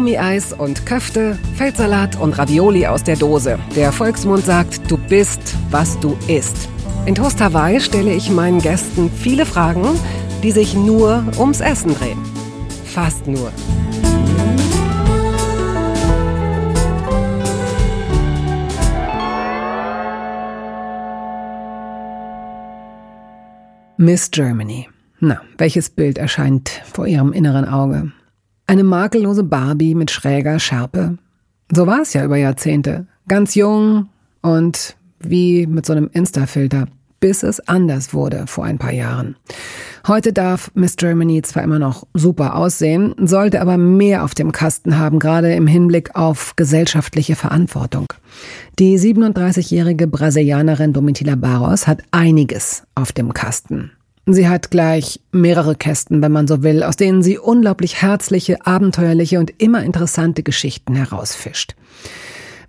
Gummieis und Köfte, Feldsalat und Ravioli aus der Dose. Der Volksmund sagt, du bist, was du isst. In Toast Hawaii stelle ich meinen Gästen viele Fragen, die sich nur ums Essen drehen. Fast nur. Miss Germany. Na, welches Bild erscheint vor ihrem inneren Auge? Eine makellose Barbie mit schräger Schärpe. So war es ja über Jahrzehnte. Ganz jung und wie mit so einem Insta-Filter, bis es anders wurde vor ein paar Jahren. Heute darf Miss Germany zwar immer noch super aussehen, sollte aber mehr auf dem Kasten haben, gerade im Hinblick auf gesellschaftliche Verantwortung. Die 37-jährige Brasilianerin Domitila Barros hat einiges auf dem Kasten. Sie hat gleich mehrere Kästen, wenn man so will, aus denen sie unglaublich herzliche, abenteuerliche und immer interessante Geschichten herausfischt.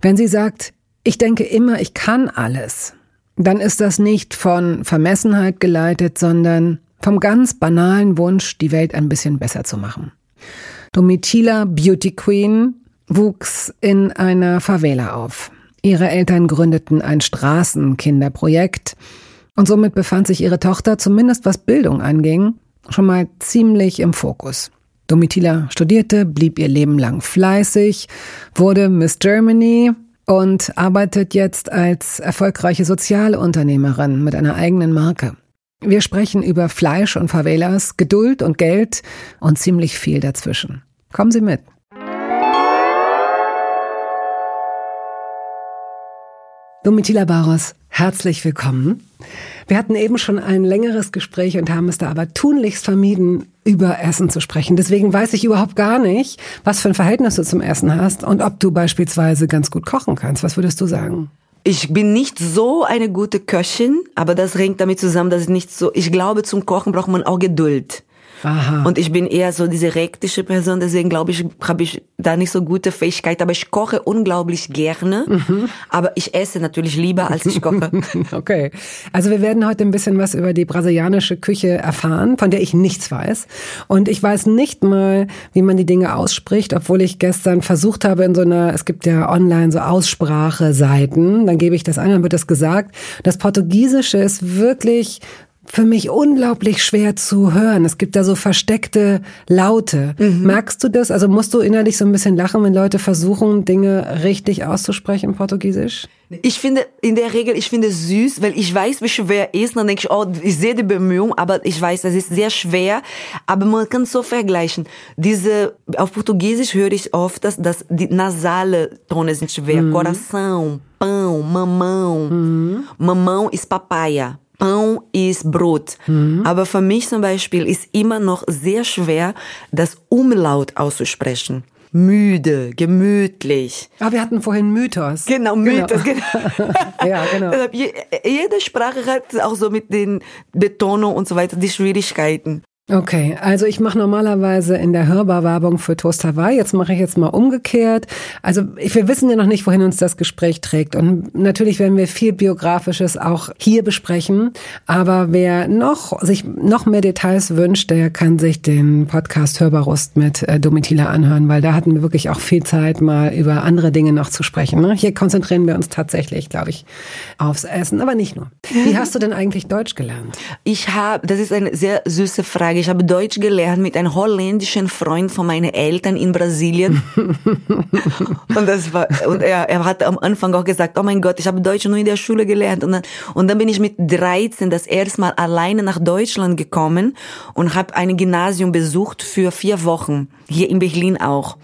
Wenn sie sagt, ich denke immer, ich kann alles, dann ist das nicht von Vermessenheit geleitet, sondern vom ganz banalen Wunsch, die Welt ein bisschen besser zu machen. Domitila Beauty Queen wuchs in einer Favela auf. Ihre Eltern gründeten ein Straßenkinderprojekt und somit befand sich ihre Tochter, zumindest was Bildung anging, schon mal ziemlich im Fokus. Domitila studierte, blieb ihr Leben lang fleißig, wurde Miss Germany und arbeitet jetzt als erfolgreiche Sozialunternehmerin mit einer eigenen Marke. Wir sprechen über Fleisch und Favelas, Geduld und Geld und ziemlich viel dazwischen. Kommen Sie mit. Domitila Barros, herzlich willkommen. Wir hatten eben schon ein längeres Gespräch und haben es da aber tunlichst vermieden, über Essen zu sprechen. Deswegen weiß ich überhaupt gar nicht, was für ein Verhältnis du zum Essen hast und ob du beispielsweise ganz gut kochen kannst. Was würdest du sagen? Ich bin nicht so eine gute Köchin, aber das hängt damit zusammen, dass ich nicht so, ich glaube, zum Kochen braucht man auch Geduld. Aha. Und ich bin eher so diese rektische Person, deswegen glaube ich, habe ich da nicht so gute Fähigkeit. Aber ich koche unglaublich gerne. Mhm. Aber ich esse natürlich lieber, als ich koche. okay. Also wir werden heute ein bisschen was über die brasilianische Küche erfahren, von der ich nichts weiß. Und ich weiß nicht mal, wie man die Dinge ausspricht, obwohl ich gestern versucht habe in so einer, es gibt ja online so Ausspracheseiten, dann gebe ich das ein, dann wird das gesagt. Das Portugiesische ist wirklich für mich unglaublich schwer zu hören. Es gibt da so versteckte Laute. Mhm. Merkst du das? Also musst du innerlich so ein bisschen lachen, wenn Leute versuchen, Dinge richtig auszusprechen im Portugiesisch? Ich finde, in der Regel, ich finde es süß, weil ich weiß, wie schwer ist. Dann denke ich, oh, ich sehe die Bemühung, aber ich weiß, das ist sehr schwer. Aber man kann es so vergleichen. Diese, auf Portugiesisch höre ich oft, dass, dass die nasale Tone sind schwer. Mhm. Coração, pão, mamão. Mhm. Mamão ist Papaya. Pão ist Brot. Mhm. Aber für mich zum Beispiel ist immer noch sehr schwer, das Umlaut auszusprechen müde, gemütlich. Ah, wir hatten vorhin Mythos. Genau, genau. Mythos, genau. genau. ja, genau. Jede Sprache hat auch so mit den Betonungen und so weiter die Schwierigkeiten. Okay, also ich mache normalerweise in der Hörbarwerbung für Toast Hawaii. Jetzt mache ich jetzt mal umgekehrt. Also wir wissen ja noch nicht, wohin uns das Gespräch trägt. Und natürlich werden wir viel Biografisches auch hier besprechen. Aber wer noch sich noch mehr Details wünscht, der kann sich den Podcast Hörbarust mit äh, Domitila anhören, weil da hatten wir wirklich auch viel Zeit, mal über andere Dinge noch zu sprechen. Ne? Hier konzentrieren wir uns tatsächlich, glaube ich, aufs Essen, aber nicht nur. Wie hast du denn eigentlich Deutsch gelernt? Ich habe, das ist eine sehr süße Frage Frage. Ich habe Deutsch gelernt mit einem holländischen Freund von meinen Eltern in Brasilien. und das war, und er, er hat am Anfang auch gesagt, oh mein Gott, ich habe Deutsch nur in der Schule gelernt. Und dann, und dann bin ich mit 13 das erste Mal alleine nach Deutschland gekommen und habe ein Gymnasium besucht für vier Wochen. Hier in Berlin auch.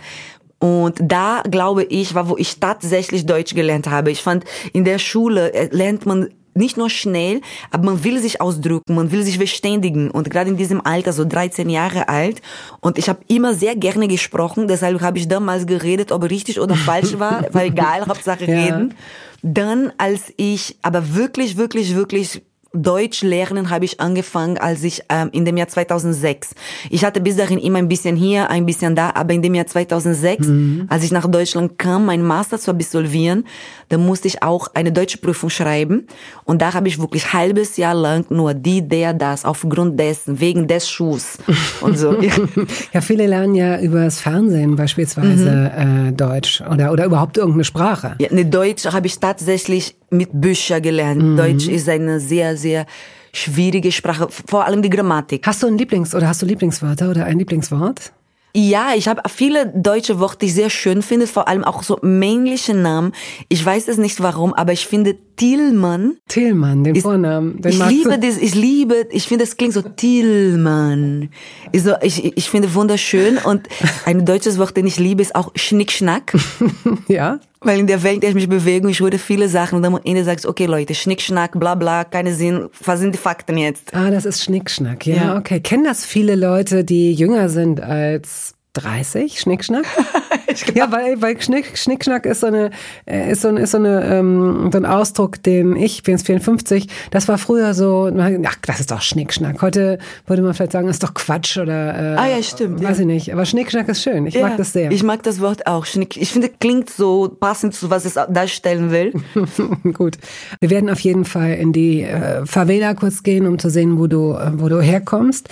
Und da, glaube ich, war, wo ich tatsächlich Deutsch gelernt habe. Ich fand, in der Schule äh, lernt man nicht nur schnell, aber man will sich ausdrücken, man will sich verständigen. Und gerade in diesem Alter, so 13 Jahre alt. Und ich habe immer sehr gerne gesprochen, deshalb habe ich damals geredet, ob richtig oder falsch war, weil egal, Hauptsache reden. Ja. Dann, als ich aber wirklich, wirklich, wirklich Deutsch lernen habe ich angefangen, als ich ähm, in dem Jahr 2006. Ich hatte bis dahin immer ein bisschen hier, ein bisschen da, aber in dem Jahr 2006, mhm. als ich nach Deutschland kam, meinen Master zu absolvieren, da musste ich auch eine deutsche Prüfung schreiben und da habe ich wirklich halbes Jahr lang nur die, der, das, aufgrund dessen, wegen des Schuhs und so. ja, viele lernen ja übers Fernsehen beispielsweise mhm. äh, Deutsch oder oder überhaupt irgendeine Sprache. Ja, ne, Deutsch habe ich tatsächlich mit Büchern gelernt. Mhm. Deutsch ist eine sehr, sehr schwierige Sprache, vor allem die Grammatik. Hast du ein Lieblings- oder hast du Lieblingswörter oder ein Lieblingswort? Ja, ich habe viele deutsche Worte, die ich sehr schön finde, vor allem auch so männliche Namen. Ich weiß es nicht warum, aber ich finde Tillmann. Tillmann, den ist, Vornamen. Den ich liebe das, ich liebe, ich finde, es klingt so Tillmann. Ich, so, ich, ich finde wunderschön und ein deutsches Wort, den ich liebe, ist auch Schnickschnack. ja. Weil in der Welt, in der ich mich bewege, ich höre viele Sachen und dann am Ende sagst okay Leute, Schnickschnack, bla bla, keine Sinn, was sind die Fakten jetzt? Ah, das ist Schnickschnack, ja, ja. okay. Kennen das viele Leute, die jünger sind als 30, Schnickschnack? ja, weil, weil Schnick, Schnickschnack ist so eine, äh, ist so, ist so eine, ähm, so ein Ausdruck, den ich, bin jetzt 54, das war früher so, ach, das ist doch Schnickschnack. Heute würde man vielleicht sagen, das ist doch Quatsch oder, äh, ah ja, stimmt. Weiß ja. ich nicht. Aber Schnickschnack ist schön. Ich ja, mag das sehr. Ich mag das Wort auch. Schnick, ich finde, klingt so passend zu, was es darstellen will. Gut. Wir werden auf jeden Fall in die äh, Favela kurz gehen, um zu sehen, wo du, wo du herkommst.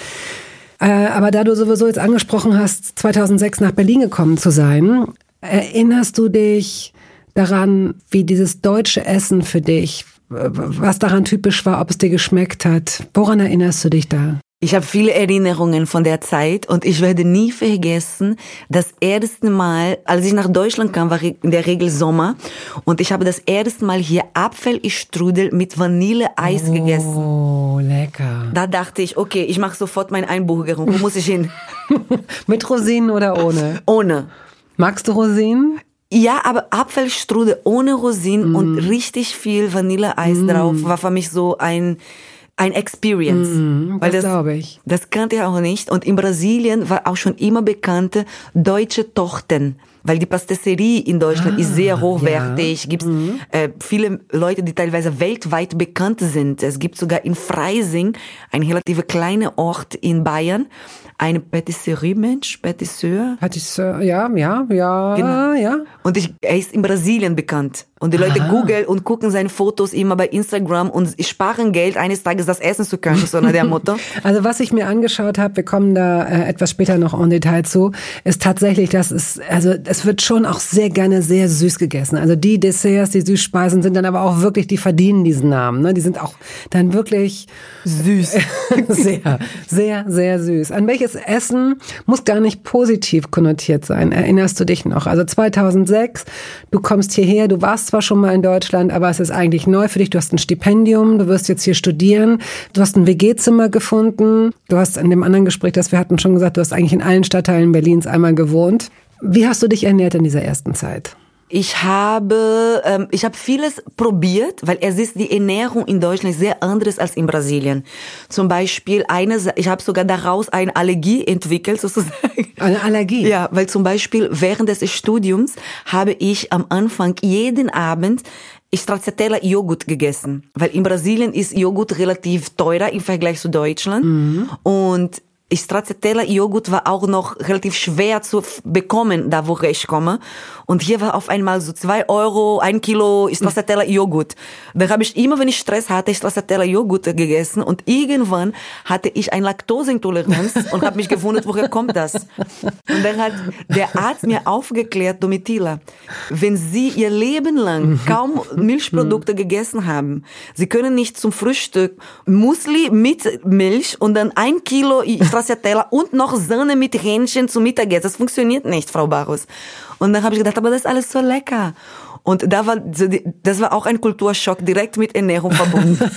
Äh, aber da du sowieso jetzt angesprochen hast, 2006 nach Berlin gekommen zu sein, erinnerst du dich daran, wie dieses deutsche Essen für dich, was daran typisch war, ob es dir geschmeckt hat? Woran erinnerst du dich da? Ich habe viele Erinnerungen von der Zeit und ich werde nie vergessen, das erste Mal, als ich nach Deutschland kam, war in der Regel Sommer und ich habe das erste Mal hier Apfelstrudel mit Vanilleeis oh, gegessen. Oh, lecker. Da dachte ich, okay, ich mache sofort mein Einbucherung. Wo muss ich hin? mit Rosinen oder ohne? Ohne. Magst du Rosinen? Ja, aber Apfelstrudel ohne Rosinen mm. und richtig viel Vanilleeis mm. drauf war für mich so ein ein Experience. Mm, weil das glaube ich. Das kannte ich auch nicht. Und in Brasilien war auch schon immer bekannte deutsche Tochten. Weil die Pastisserie in Deutschland ah, ist sehr hochwertig. Ja. Gibt mhm. äh, viele Leute, die teilweise weltweit bekannt sind. Es gibt sogar in Freising, ein relativ kleiner Ort in Bayern, eine Patisserie-Mensch, Patisseur. Patisseur, ja, ja, ja, genau. ja. Und ich, er ist in Brasilien bekannt. Und die Leute Aha. googeln und gucken seine Fotos immer bei Instagram und sparen Geld, eines Tages das essen zu können, so nach der Motto. Also was ich mir angeschaut habe, wir kommen da äh, etwas später noch en Detail zu, ist tatsächlich, dass es, also es wird schon auch sehr gerne sehr süß gegessen. Also die Desserts, die Süßspeisen sind dann aber auch wirklich, die verdienen diesen Namen. Ne? Die sind auch dann wirklich süß. sehr, sehr, sehr süß. An welches Essen muss gar nicht positiv konnotiert sein? Erinnerst du dich noch? Also 2006, du kommst hierher, du warst zwar schon mal in Deutschland, aber es ist eigentlich neu für dich. Du hast ein Stipendium, du wirst jetzt hier studieren, du hast ein WG-Zimmer gefunden. Du hast in dem anderen Gespräch, das wir hatten, schon gesagt, du hast eigentlich in allen Stadtteilen Berlins einmal gewohnt. Wie hast du dich ernährt in dieser ersten Zeit? Ich habe, ähm, ich habe vieles probiert, weil es ist die Ernährung in Deutschland sehr anders als in Brasilien. Zum Beispiel eine, ich habe sogar daraus eine Allergie entwickelt sozusagen. Eine Allergie? Ja, weil zum Beispiel während des Studiums habe ich am Anfang jeden Abend Stracciatella Joghurt gegessen, weil in Brasilien ist Joghurt relativ teurer im Vergleich zu Deutschland mhm. und Stracciatella Joghurt war auch noch relativ schwer zu bekommen, da wo ich komme. Und hier war auf einmal so zwei Euro, ein Kilo Stracciatella Joghurt. Da habe ich immer, wenn ich Stress hatte, Stracciatella Joghurt gegessen. Und irgendwann hatte ich eine Laktoseintoleranz und habe mich gewundert, woher kommt das? Und dann hat der Arzt mir aufgeklärt, Domitila, wenn Sie Ihr Leben lang kaum Milchprodukte gegessen haben, Sie können nicht zum Frühstück Musli mit Milch und dann ein Kilo Stracciatella und noch Sahne mit Hähnchen zum Mittagessen. Das funktioniert nicht, Frau Barros. Und dann habe ich gedacht, aber das ist alles so lecker. Und da war, das war auch ein Kulturschock, direkt mit Ernährung verbunden.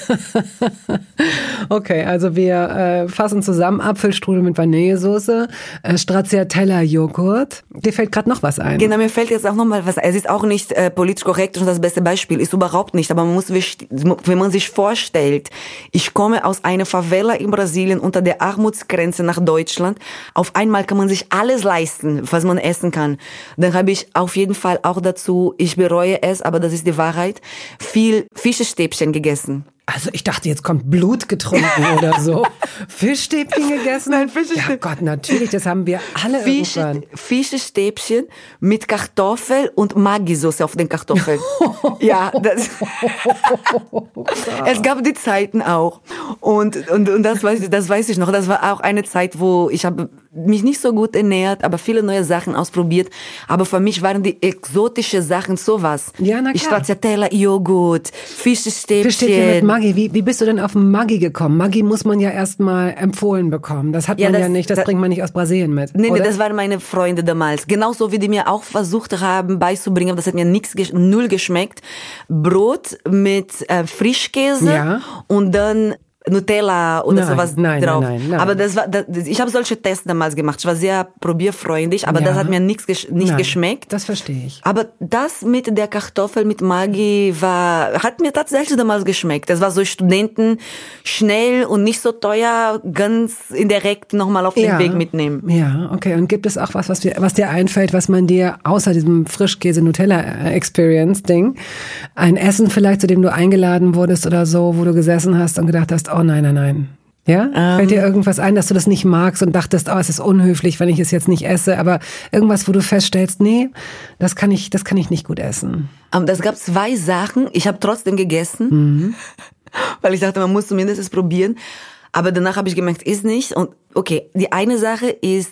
okay, also wir äh, fassen zusammen Apfelstrudel mit Vanillesoße, äh, Stracciatella Joghurt. Dir fällt gerade noch was ein. Genau, mir fällt jetzt auch noch mal was ein. Es ist auch nicht äh, politisch korrekt und das beste Beispiel, ist überhaupt nicht. Aber man muss, wenn man sich vorstellt, ich komme aus einer Favela in Brasilien unter der Armutsgrenze nach Deutschland. Auf einmal kann man sich alles leisten, was man essen kann. Dann habe ich auf jeden Fall auch dazu, ich bereue es, aber das ist die Wahrheit, viel Fischestäbchen gegessen. Also ich dachte, jetzt kommt Blut getrunken oder so. Fischstäbchen gegessen? Nein, Fischstäbchen. Ja Gott, natürlich, das haben wir alle Fisch, irgendwann. Fischstäbchen mit Kartoffel und Maggi-Soße auf den Kartoffeln. ja, das, es gab die Zeiten auch. Und, und, und das, weiß, ich- das weiß ich noch. Das war auch eine Zeit, wo ich habe mich nicht so gut ernährt, aber viele neue Sachen ausprobiert. Aber für mich waren die exotische Sachen sowas. Ja, na klar. Stracciatella, Joghurt, Fischstäbchen. Fischstäbchen mit Maggi. Wie, wie bist du denn auf Maggi gekommen? Maggi muss man ja erstmal empfohlen bekommen. Das hat Ja, man ja das- nicht, das das- bringt man nicht aus Brasilien mit. Nee, nee, oder? das waren meine Freunde damals. Genauso wie die mir auch versucht haben beizubringen, aber das hat mir nichts, null geschmeckt. Brot mit äh, Frischkäse Ja. und dann Nutella oder Nein, sowas nein, drauf. nein, nein, nein. Aber das war, das, ich habe solche Tests damals gemacht. Ich war sehr probierfreundlich, aber das Ja. hat mir nichts gesch nicht Nein, geschmeckt. Das verstehe ich. Aber das mit der Kartoffel mit Maggi war, hat mir tatsächlich damals geschmeckt. Das war so Studenten schnell und nicht so teuer, ganz indirekt nochmal auf den Weg mitnehmen. Ja, okay. Und gibt es auch was, was, wir, was dir einfällt, was man dir außer diesem Frischkäse-Nutella-Experience-Ding, ein Essen vielleicht, zu dem du eingeladen wurdest oder so, wo du gesessen hast und gedacht hast, oh nein, nein, nein. Ja? Fällt dir irgendwas ein, dass du das nicht magst und dachtest, oh, es ist unhöflich, wenn ich es jetzt nicht esse, aber irgendwas, wo du feststellst, nee, das kann ich, das kann ich nicht gut essen. Ähm, Das gab zwei Sachen. Ich habe trotzdem gegessen, Mhm. weil ich dachte, man muss zumindest es probieren. Aber danach habe ich gemerkt, ist nicht. Und okay, die eine Sache ist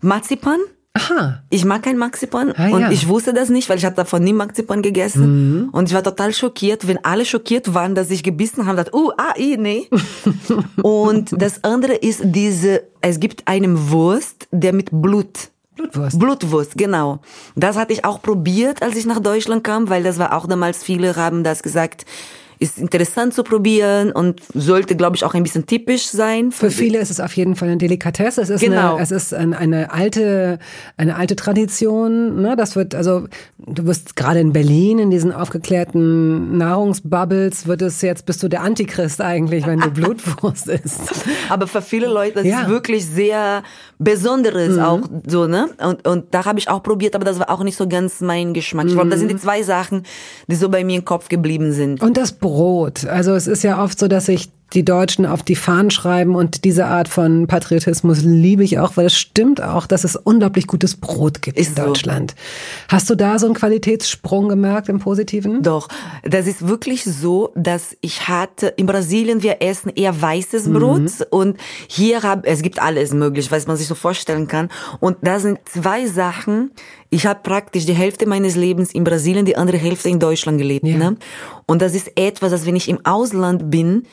Marzipan. Aha. Ich mag kein Marzipan Ah, und ja. Mhm. ich wusste das nicht, weil ich habe davon nie Marzipan gegessen und ich war total schockiert, wenn alle schockiert waren, dass ich gebissen habe, dachte, uh, ah, i, nee. und das andere ist diese, es gibt einen Wurst, der mit Blut Blutwurst. Blutwurst, genau. Das hatte ich auch probiert, als ich nach Deutschland kam, weil das war auch damals, viele haben das gesagt, ist interessant zu probieren und sollte, glaube ich, auch ein bisschen typisch sein. Für viele ist es auf jeden Fall eine Delikatesse. Es ist, Genau. eine, es ist ein, eine alte, eine alte Tradition. Ne? Das wird, also du wirst gerade in Berlin in diesen aufgeklärten Nahrungsbubbles wird es jetzt bist du der Antichrist eigentlich, wenn du Blutwurst isst. Aber für viele Leute, das Ja. Mhm. ist wirklich sehr Besonderes auch so, ne? Und, und da habe ich auch probiert, aber das war auch nicht so ganz mein Geschmack. Ich glaube, das sind Mhm. die zwei Sachen, die so bei mir im Kopf geblieben sind. Und das Brot. Also es ist ja oft so, dass sich die Deutschen auf die Fahnen schreiben und diese Art von Patriotismus liebe ich auch, weil es stimmt auch, dass es unglaublich gutes Brot gibt Ist in so. Deutschland. Hast du da so einen Qualitätssprung gemerkt im Positiven? Doch, das ist wirklich so, dass ich hatte, in Brasilien, wir essen eher weißes Mhm. Brot und hier hab, es gibt alles möglich, was man sich so vorstellen kann. Und da sind zwei Sachen. Ich habe praktisch die Hälfte meines Lebens in Brasilien, die andere Hälfte in Deutschland gelebt. Ja. Ne? Und das ist etwas, dass wenn ich im Ausland bin,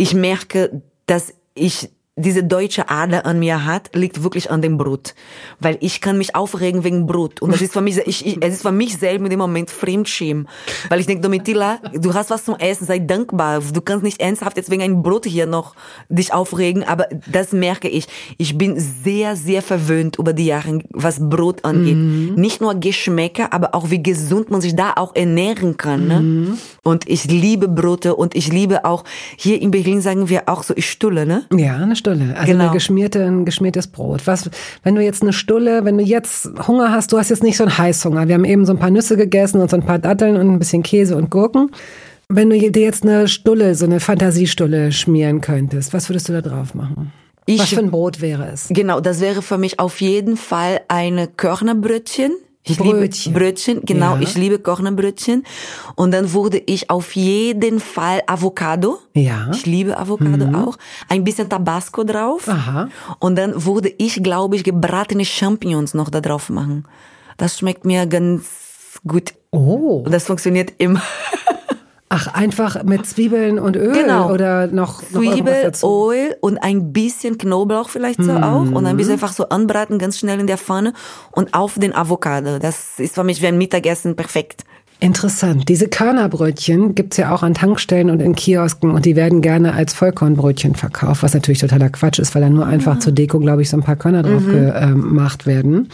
ich merke, dass ich diese deutsche Ader an mir hat, liegt wirklich an dem Brot. Weil ich kann mich aufregen wegen Brot. Und das ist für mich, ich, ich, es ist für mich selber in dem Moment Fremdschämen. Weil ich denke, Domitila, du hast was zum Essen, sei dankbar. Du kannst nicht ernsthaft jetzt wegen einem Brot hier noch dich aufregen. Aber das merke ich. Ich bin sehr, sehr verwöhnt über die Jahre, was Brot angeht. Nicht nur Geschmäcker, aber auch wie gesund man sich da auch ernähren kann. Ne? Und ich liebe Brote und ich liebe auch, hier in Berlin sagen wir auch so, ich stulle, ne? Ja, eine Stulle. Also Genau. eine geschmierte, ein geschmiertes Brot. Was, wenn du jetzt eine Stulle, wenn du jetzt Hunger hast, du hast jetzt nicht so einen Heißhunger. Wir haben eben so ein paar Nüsse gegessen und so ein paar Datteln und ein bisschen Käse und Gurken. Wenn du dir jetzt eine Stulle, so eine Fantasiestulle schmieren könntest, was würdest du da drauf machen? Ich- was für ein Brot wäre es? Genau, das wäre für mich auf jeden Fall eine Körnerbrötchen. Ich Brötchen. liebe Brötchen, genau, Ja. ich liebe Körnerbrötchen. Und dann würde ich auf jeden Fall Avocado. Ja. Ich liebe Avocado auch. Ein bisschen Tabasco drauf. Aha. Und dann würde ich, glaube ich, gebratene Champignons noch da drauf machen. Das schmeckt mir ganz gut. Oh. Und das funktioniert immer. Ach, einfach mit Zwiebeln und Öl Genau. oder noch, noch Zwiebel, dazu? Öl und ein bisschen Knoblauch vielleicht so auch und ein bisschen einfach so anbraten, ganz schnell in der Pfanne und auf den Avocado. Das ist für mich wie ein Mittagessen perfekt. Interessant. Diese Körnerbrötchen gibt's ja auch an Tankstellen und in Kiosken und die werden gerne als Vollkornbrötchen verkauft, was natürlich totaler Quatsch ist, weil da nur einfach zur Deko, glaube ich, so ein paar Körner drauf gemacht werden.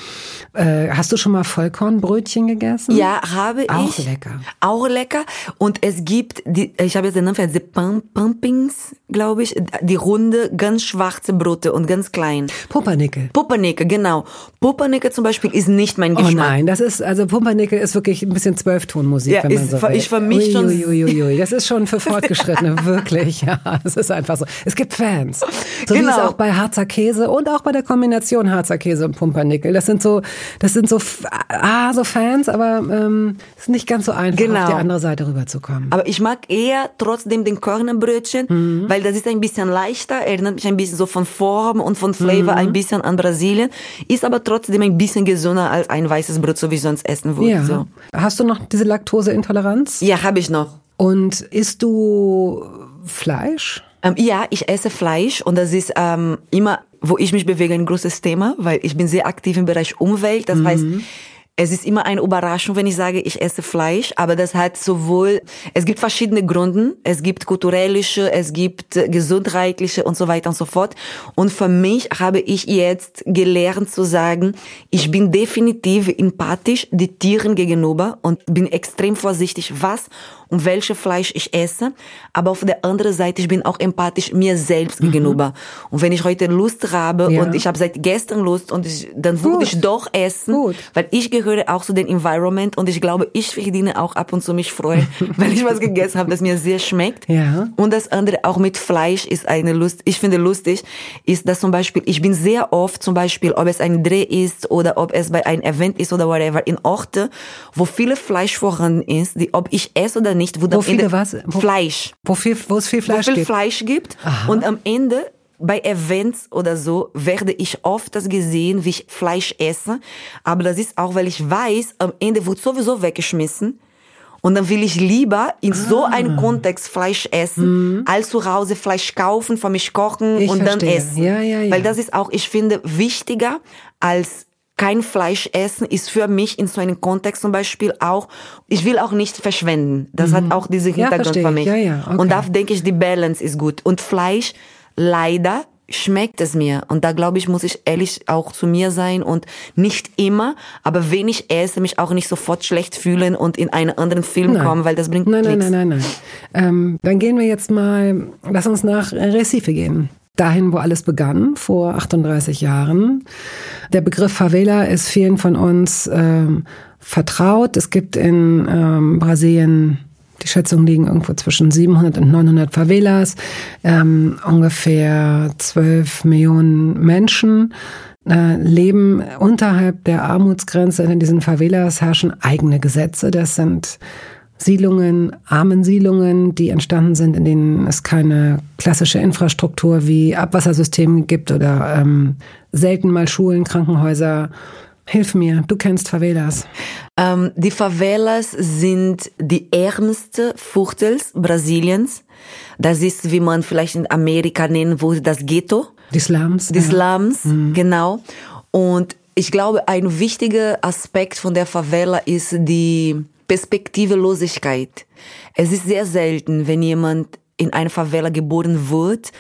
Äh, hast du schon mal Vollkornbrötchen gegessen? Ja, habe ich. Auch lecker. Auch lecker. Und es gibt, die, ich habe jetzt den Namen vergessen, die Pum- Pumpings, glaube ich, die runde, ganz schwarze Brote und ganz klein. Pumpernickel. Pumpernickel, genau. Pumpernickel zum Beispiel ist nicht mein Oh Geschmack. nein, das ist, also Pumpernickel ist wirklich ein bisschen zwölf Untertonmusik, Ja, wenn man ist- so will. ich vermisch schon- Uiuiuiui, Das ist schon für Fortgeschrittene, wirklich. Ja, das ist einfach so. Es gibt Fans. So wie es Genau. auch bei Harzer Käse und auch bei der Kombination Harzer Käse und Pumpernickel. Das sind so, das sind so, ah, so Fans, aber ähm, es ist nicht ganz so einfach, Genau. auf die andere Seite rüberzukommen. Aber ich mag eher trotzdem den Körnerbrötchen, Mhm. weil das ist ein bisschen leichter, erinnert mich ein bisschen so von Form und von Flavor Mhm. ein bisschen an Brasilien, ist aber trotzdem ein bisschen gesünder als ein weißes Brot, so wie ich sonst essen würde. ja. So. Hast du noch diese Laktoseintoleranz? Ja, habe ich noch. Und isst du Fleisch? Ähm, ja, ich esse Fleisch und das ist ähm, immer, wo ich mich bewege, ein großes Thema, weil ich bin sehr aktiv im Bereich Umwelt. Das heißt, es ist immer eine Überraschung, wenn ich sage, ich esse Fleisch, aber das hat sowohl, es gibt verschiedene Gründe, es gibt kulturellische, es gibt äh, gesundheitliche und so weiter und so fort. Und für mich habe ich jetzt gelernt zu sagen, ich bin definitiv empathisch den Tieren gegenüber und bin extrem vorsichtig, was und welche Fleisch ich esse. Aber auf der anderen Seite, ich bin auch empathisch mir selbst gegenüber. Und wenn ich heute Lust habe Ja. und ich habe seit gestern Lust und ich, dann würde ich doch essen, Gut. weil ich gehöre auch zu dem Environment und ich glaube, ich verdiene auch ab und zu mich freuen, weil ich was gegessen habe, das mir sehr schmeckt. Ja. Und das andere auch mit Fleisch ist eine Lust. Ich finde lustig, ist, dass zum Beispiel, ich bin sehr oft zum Beispiel, ob es ein Dreh ist oder ob es bei einem Event ist oder whatever, in Orte, wo viele Fleisch vorhanden ist, die, ob ich esse oder nicht, wo, dann viele was? Wo- Fleisch Wo, viel, wo es viel wo Fleisch viel gibt? Fleisch gibt. Und am Ende bei Events oder so werde ich oft das gesehen, wie ich Fleisch esse. Aber das ist auch, weil ich weiß, am Ende wird sowieso weggeschmissen. Und dann will ich lieber in so Ah. einem Kontext Fleisch essen, als zu Hause Fleisch kaufen, für mich kochen Mhm. Ich und verstehe. dann essen. Ja, ja, ja. Weil das ist auch, ich finde, wichtiger als kein Fleisch essen ist für mich in so einem Kontext zum Beispiel auch, ich will auch nicht verschwenden. Das hat auch diesen Mhm. Ja, Hintergrund verstehe für ich. mich. Ja, ja, okay. Und da denke ich, die Balance ist gut. Und Fleisch, leider schmeckt es mir. Und da glaube ich, muss ich ehrlich auch zu mir sein und nicht immer, aber wenn ich esse, mich auch nicht sofort schlecht fühlen und in einen anderen Film Nein. kommen, weil das bringt Nein, nein, nichts. nein, nein, nein. Ähm, dann gehen wir jetzt mal, lass uns nach Recife gehen. Dahin, wo alles begann, vor 38 Jahren. Der Begriff Favela ist vielen von uns ähm, vertraut. Es gibt in ähm, Brasilien, die Schätzungen liegen irgendwo zwischen 700 und 900 Favelas, ähm, ungefähr 12 Millionen Menschen äh, leben unterhalb der Armutsgrenze. In diesen Favelas herrschen eigene Gesetze. Das sind Siedlungen, Armensiedlungen, die entstanden sind, in denen es keine klassische Infrastruktur wie Abwassersystem gibt oder ähm, selten mal Schulen, Krankenhäuser. Hilf mir, du kennst Favelas. Ähm, die Favelas sind die ärmste Viertels Brasiliens. Das ist, wie man vielleicht in Amerika nennen würde, das Ghetto. Die Slums. Die ja. Slums, genau. Und ich glaube, ein wichtiger Aspekt von der Favela ist die Perspektivelosigkeit. Es ist sehr selten, wenn jemand in einer Favela geboren wird,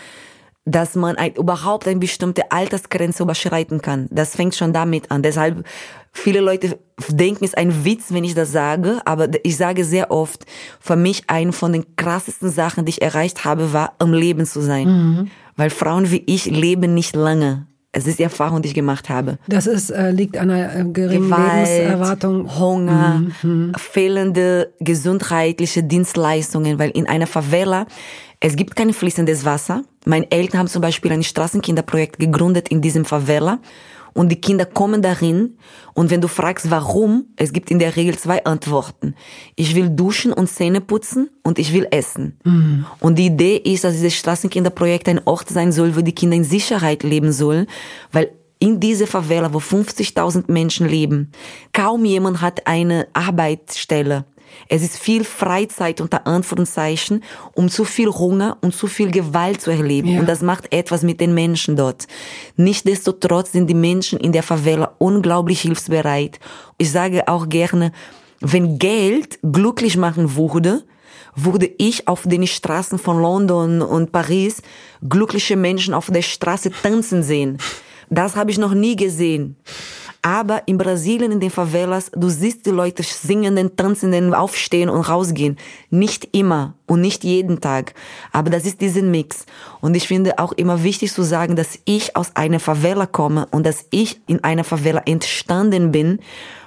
dass man ein, überhaupt eine bestimmte Altersgrenze überschreiten kann. Das fängt schon damit an. Deshalb, viele Leute denken, es ist ein Witz, wenn ich das sage, aber ich sage sehr oft, für mich eine von den krassesten Sachen, die ich erreicht habe, war, am Leben zu sein. Weil Frauen wie ich leben nicht lange. Es ist die Erfahrung, die ich gemacht habe. Das ist, äh, liegt an einer äh, geringen Gewalt, Lebenserwartung. Hunger, fehlende gesundheitliche Dienstleistungen, weil in einer Favela, es gibt kein fließendes Wasser. Meine Eltern haben zum Beispiel ein Straßenkinderprojekt gegründet in diesem Favela und die Kinder kommen dahin und wenn du fragst, warum, es gibt in der Regel zwei Antworten. Ich will duschen und Zähne putzen und ich will essen. Und die Idee ist, dass dieses Straßenkinderprojekt ein Ort sein soll, wo die Kinder in Sicherheit leben sollen, weil in dieser Favela, wo 50.000 Menschen leben, kaum jemand hat eine Arbeitsstelle. Es ist viel Freizeit unter Anführungszeichen, um zu viel Hunger und zu viel Gewalt zu erleben. Ja. Und das macht etwas mit den Menschen dort. Nichtsdestotrotz sind die Menschen in der Favela unglaublich hilfsbereit. Ich sage auch gerne, wenn Geld glücklich machen würde, würde ich auf den Straßen von London und Paris glückliche Menschen auf der Straße tanzen sehen. Das habe ich noch nie gesehen. Aber in Brasilien, in den Favelas, du siehst die Leute singenden, tanzenden, aufstehen und rausgehen. Nicht immer und nicht jeden Tag. Aber das ist diesen Mix. Und ich finde auch immer wichtig zu sagen, dass ich aus einer Favela komme und dass ich in einer Favela entstanden bin,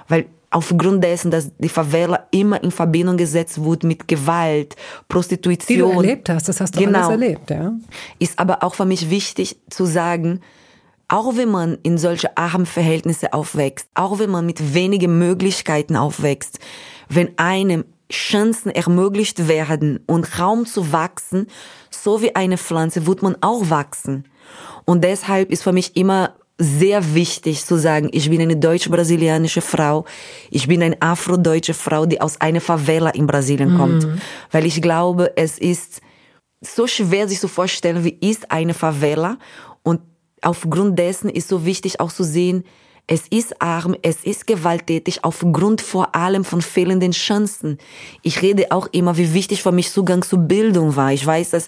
weil aufgrund dessen, dass die Favela immer in Verbindung gesetzt wird mit Gewalt, Prostitution. Die du erlebt hast, das hast du Genau. alles erlebt, ja. Ist aber auch für mich wichtig zu sagen, auch wenn man in solche armen Verhältnisse aufwächst, auch wenn man mit wenigen Möglichkeiten aufwächst, wenn einem Chancen ermöglicht werden und Raum zu wachsen, so wie eine Pflanze, wird man auch wachsen. Und deshalb ist für mich immer sehr wichtig zu sagen, ich bin eine deutsch-brasilianische Frau, ich bin eine afrodeutsche Frau, die aus einer Favela in Brasilien kommt. Weil ich glaube, es ist so schwer sich zu vorstellen, wie ist eine Favela und aufgrund dessen ist so wichtig auch zu sehen, es ist arm, es ist gewalttätig, aufgrund vor allem von fehlenden Chancen. Ich rede auch immer, wie wichtig für mich Zugang zu Bildung war. Ich weiß, dass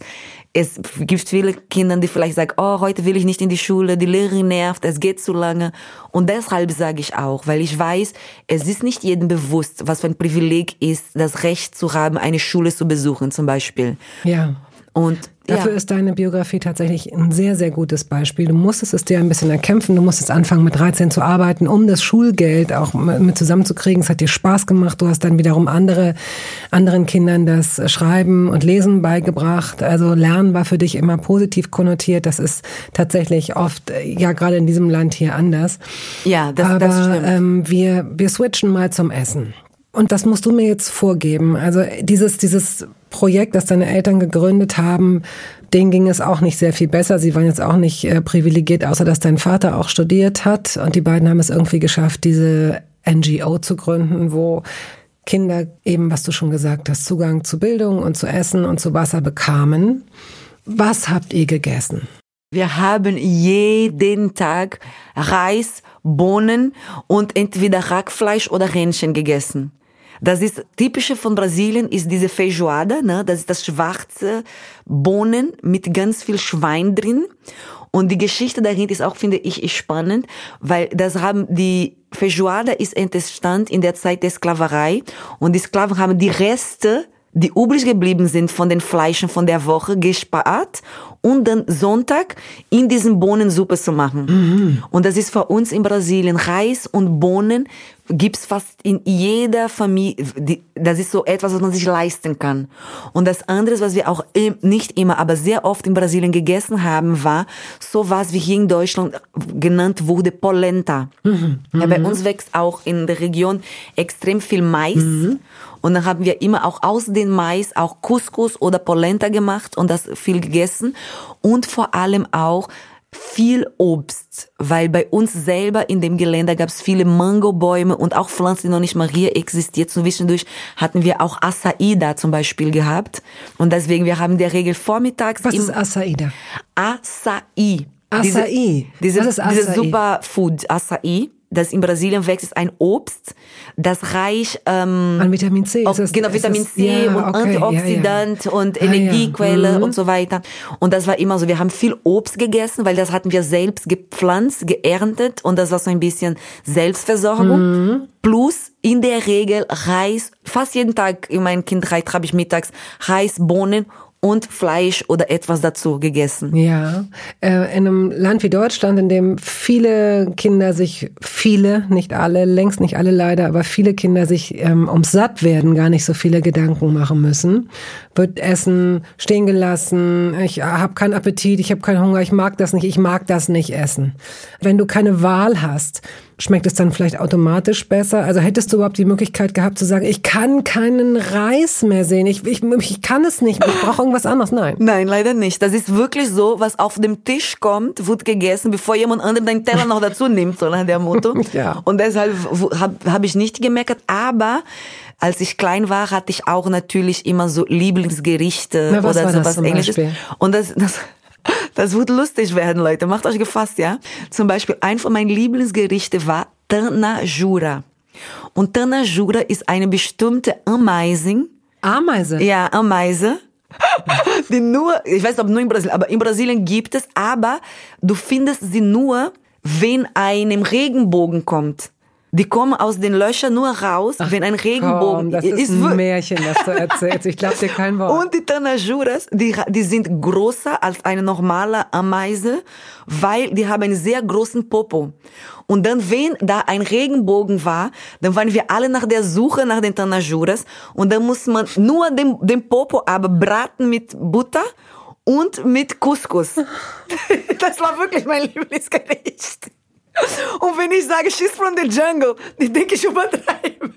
es gibt viele Kinder, die vielleicht sagen, oh, heute will ich nicht in die Schule, die Lehrerin nervt, es geht zu lange. Und deshalb sage ich auch, weil ich weiß, es ist nicht jedem bewusst, was für ein Privileg ist, das Recht zu haben, eine Schule zu besuchen zum Beispiel. Ja. Und Dafür ja. ist deine Biografie tatsächlich ein sehr, sehr gutes Beispiel. Du musstest es dir ein bisschen erkämpfen. Du musstest anfangen, mit 13 zu arbeiten, um das Schulgeld auch mit zusammenzukriegen. Es hat dir Spaß gemacht. Du hast dann wiederum andere, anderen Kindern das Schreiben und Lesen beigebracht. Also Lernen war für dich immer positiv konnotiert. Das ist tatsächlich oft, ja, gerade in diesem Land hier anders. Ja, das, Aber das stimmt. ähm, wir, wir switchen mal zum Essen. Und das musst du mir jetzt vorgeben. Also dieses, dieses Projekt, das deine Eltern gegründet haben, denen ging es auch nicht sehr viel besser. Sie waren jetzt auch nicht äh, privilegiert, außer dass dein Vater auch studiert hat. Und die beiden haben es irgendwie geschafft, diese NGO zu gründen, wo Kinder eben, was du schon gesagt hast, Zugang zu Bildung und zu Essen und zu Wasser bekamen. Was habt ihr gegessen? Wir haben jeden Tag Reis, Bohnen und entweder Hackfleisch oder Hähnchen gegessen. Das ist typische von Brasilien ist diese Feijoada, ne? Das ist das schwarze Bohnen mit ganz viel Schwein drin. Und die Geschichte dahinter ist auch, finde ich, ist spannend, weil das haben die Feijoada ist entstanden in der Zeit der Sklaverei und die Sklaven haben die Reste die übrig geblieben sind von den Fleischen von der Woche gespart und dann Sonntag in diesen Bohnensuppe zu machen. Und das ist für uns in Brasilien Reis und Bohnen gibt's fast in jeder Familie. Das ist so etwas, was man sich leisten kann. Und das andere, was wir auch nicht immer, aber sehr oft in Brasilien gegessen haben, war sowas wie hier in Deutschland genannt wurde Polenta. Ja, bei uns wächst auch in der Region extrem viel Mais. Und dann haben wir immer auch aus dem Mais auch Couscous oder Polenta gemacht und das viel gegessen. Und vor allem auch viel Obst, weil bei uns selber in dem Gelände gab es viele Mangobäume und auch Pflanzen, die noch nicht mal hier existiert. Zwischendurch hatten wir auch Acai da zum Beispiel gehabt. Und deswegen, wir haben in der Regel vormittags Was ist Asaida? Acai. Acai. Diese, Was ist Acai? diese Superfood Acai, das in Brasilien wächst, ist ein Obst, das reich ähm, An Vitamin C. auf, Ist es- genau, Vitamin es- C ja, und okay, Antioxidant und Ah, ja. Energiequelle Mhm. und so weiter. Und das war immer so, wir haben viel Obst gegessen, weil das hatten wir selbst gepflanzt, geerntet und das war so ein bisschen Selbstversorgung. Mhm. Plus in der Regel Reis, fast jeden Tag in meiner Kindheit habe ich mittags Reis, Bohnen und Fleisch oder etwas dazu gegessen. Ja, äh, in einem Land wie Deutschland, in dem viele Kinder sich, viele, nicht alle, längst nicht alle leider, aber viele Kinder sich ähm, ums Sattwerden gar nicht so viele Gedanken machen müssen, wird Essen stehen gelassen, ich habe keinen Appetit, ich habe keinen Hunger, ich mag das nicht, ich mag das nicht essen. Wenn du keine Wahl hast, schmeckt es dann vielleicht automatisch besser? Also hättest du überhaupt die Möglichkeit gehabt zu sagen, ich kann keinen Reis mehr sehen, ich, ich, ich kann es nicht, ich brauche irgendwas anderes? Nein. Nein, leider nicht. Das ist wirklich so, was auf dem Tisch kommt, wird gegessen, bevor jemand anderem deinen Teller noch dazu nimmt, so nach der Motto. Ja. Und deshalb habe hab ich nicht gemeckert, aber als ich klein war, hatte ich auch natürlich immer so Lieblingsgerichte Na, oder sowas ähnliches. Und das, das, das wird lustig werden, Leute. Macht euch gefasst, ja? Zum Beispiel, ein von meinen Lieblingsgerichte war Tanajura. Und Tanajura ist eine bestimmte Ameisen, Ameise. ja, Ameise. Die nur, ich weiß nicht, ob nur in Brasilien, aber in Brasilien gibt es, aber du findest sie nur, wenn einem Regenbogen kommt. Die kommen aus den Löchern nur raus, wenn ein Regenbogen Komm, das ist, ein Märchen, was du erzählst. Ich glaube dir kein Wort. Und die Tanajuras, die, die sind größer als eine normale Ameise, weil die haben einen sehr großen Popo. Und dann, wenn da ein Regenbogen war, dann waren wir alle nach der Suche nach den Tanajuras. Und dann muss man nur den, den Popo aber braten mit Butter und mit Couscous. Das war wirklich mein Lieblingsgericht. Und wenn ich sage, she's from the jungle, ich denke, ich übertreibe.